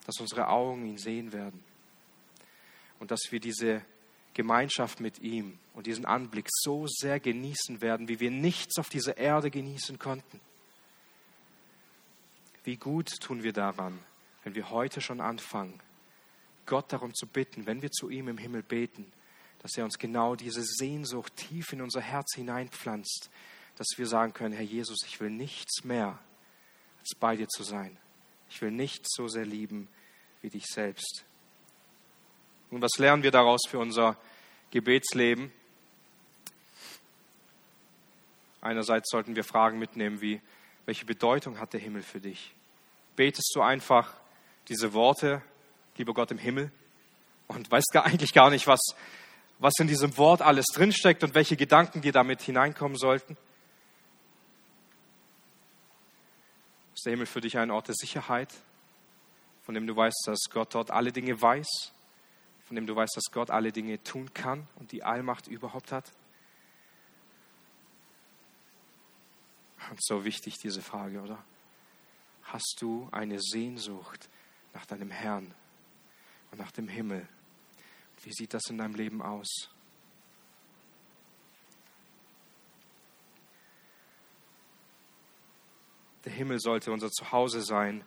Dass unsere Augen ihn sehen werden. Und dass wir diese Gemeinschaft mit ihm und diesen Anblick so sehr genießen werden, wie wir nichts auf dieser Erde genießen konnten. Wie gut tun wir daran, wenn wir heute schon anfangen, Gott darum zu bitten, wenn wir zu ihm im Himmel beten, dass er uns genau diese Sehnsucht tief in unser Herz hineinpflanzt, dass wir sagen können, Herr Jesus, ich will nichts mehr, als bei dir zu sein. Ich will nichts so sehr lieben wie dich selbst. Und was lernen wir daraus für unser Gebetsleben? Einerseits sollten wir Fragen mitnehmen wie, welche Bedeutung hat der Himmel für dich? Betest du einfach diese Worte, lieber Gott im Himmel, und weißt gar, eigentlich gar nicht, was, was in diesem Wort alles drinsteckt und welche Gedanken dir damit hineinkommen sollten? Ist der Himmel für dich ein Ort der Sicherheit, von dem du weißt, dass Gott dort alle Dinge weiß? von dem du weißt, dass Gott alle Dinge tun kann und die Allmacht überhaupt hat? So wichtig diese Frage, oder? Hast du eine Sehnsucht nach deinem Herrn und nach dem Himmel? Wie sieht das in deinem Leben aus? Der Himmel sollte unser Zuhause sein,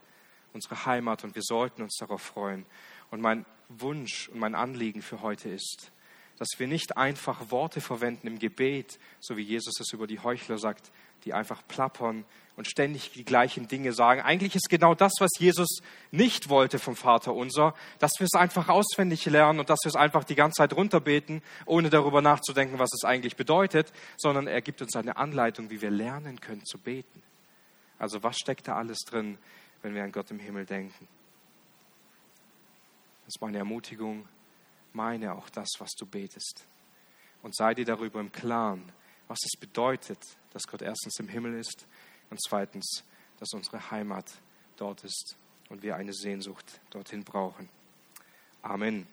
unsere Heimat und wir sollten uns darauf freuen. Und mein Wunsch und mein Anliegen für heute ist, dass wir nicht einfach Worte verwenden im Gebet, so wie Jesus es über die Heuchler sagt, die einfach plappern und ständig die gleichen Dinge sagen. Eigentlich ist genau das, was Jesus nicht wollte vom Vater unser, dass wir es einfach auswendig lernen und dass wir es einfach die ganze Zeit runterbeten, ohne darüber nachzudenken, was es eigentlich bedeutet, sondern er gibt uns eine Anleitung, wie wir lernen können zu beten. Also was steckt da alles drin, wenn wir an Gott im Himmel denken? Das ist meine Ermutigung. Meine auch das, was du betest. Und sei dir darüber im Klaren, was es bedeutet, dass Gott erstens im Himmel ist und zweitens, dass unsere Heimat dort ist und wir eine Sehnsucht dorthin brauchen. Amen.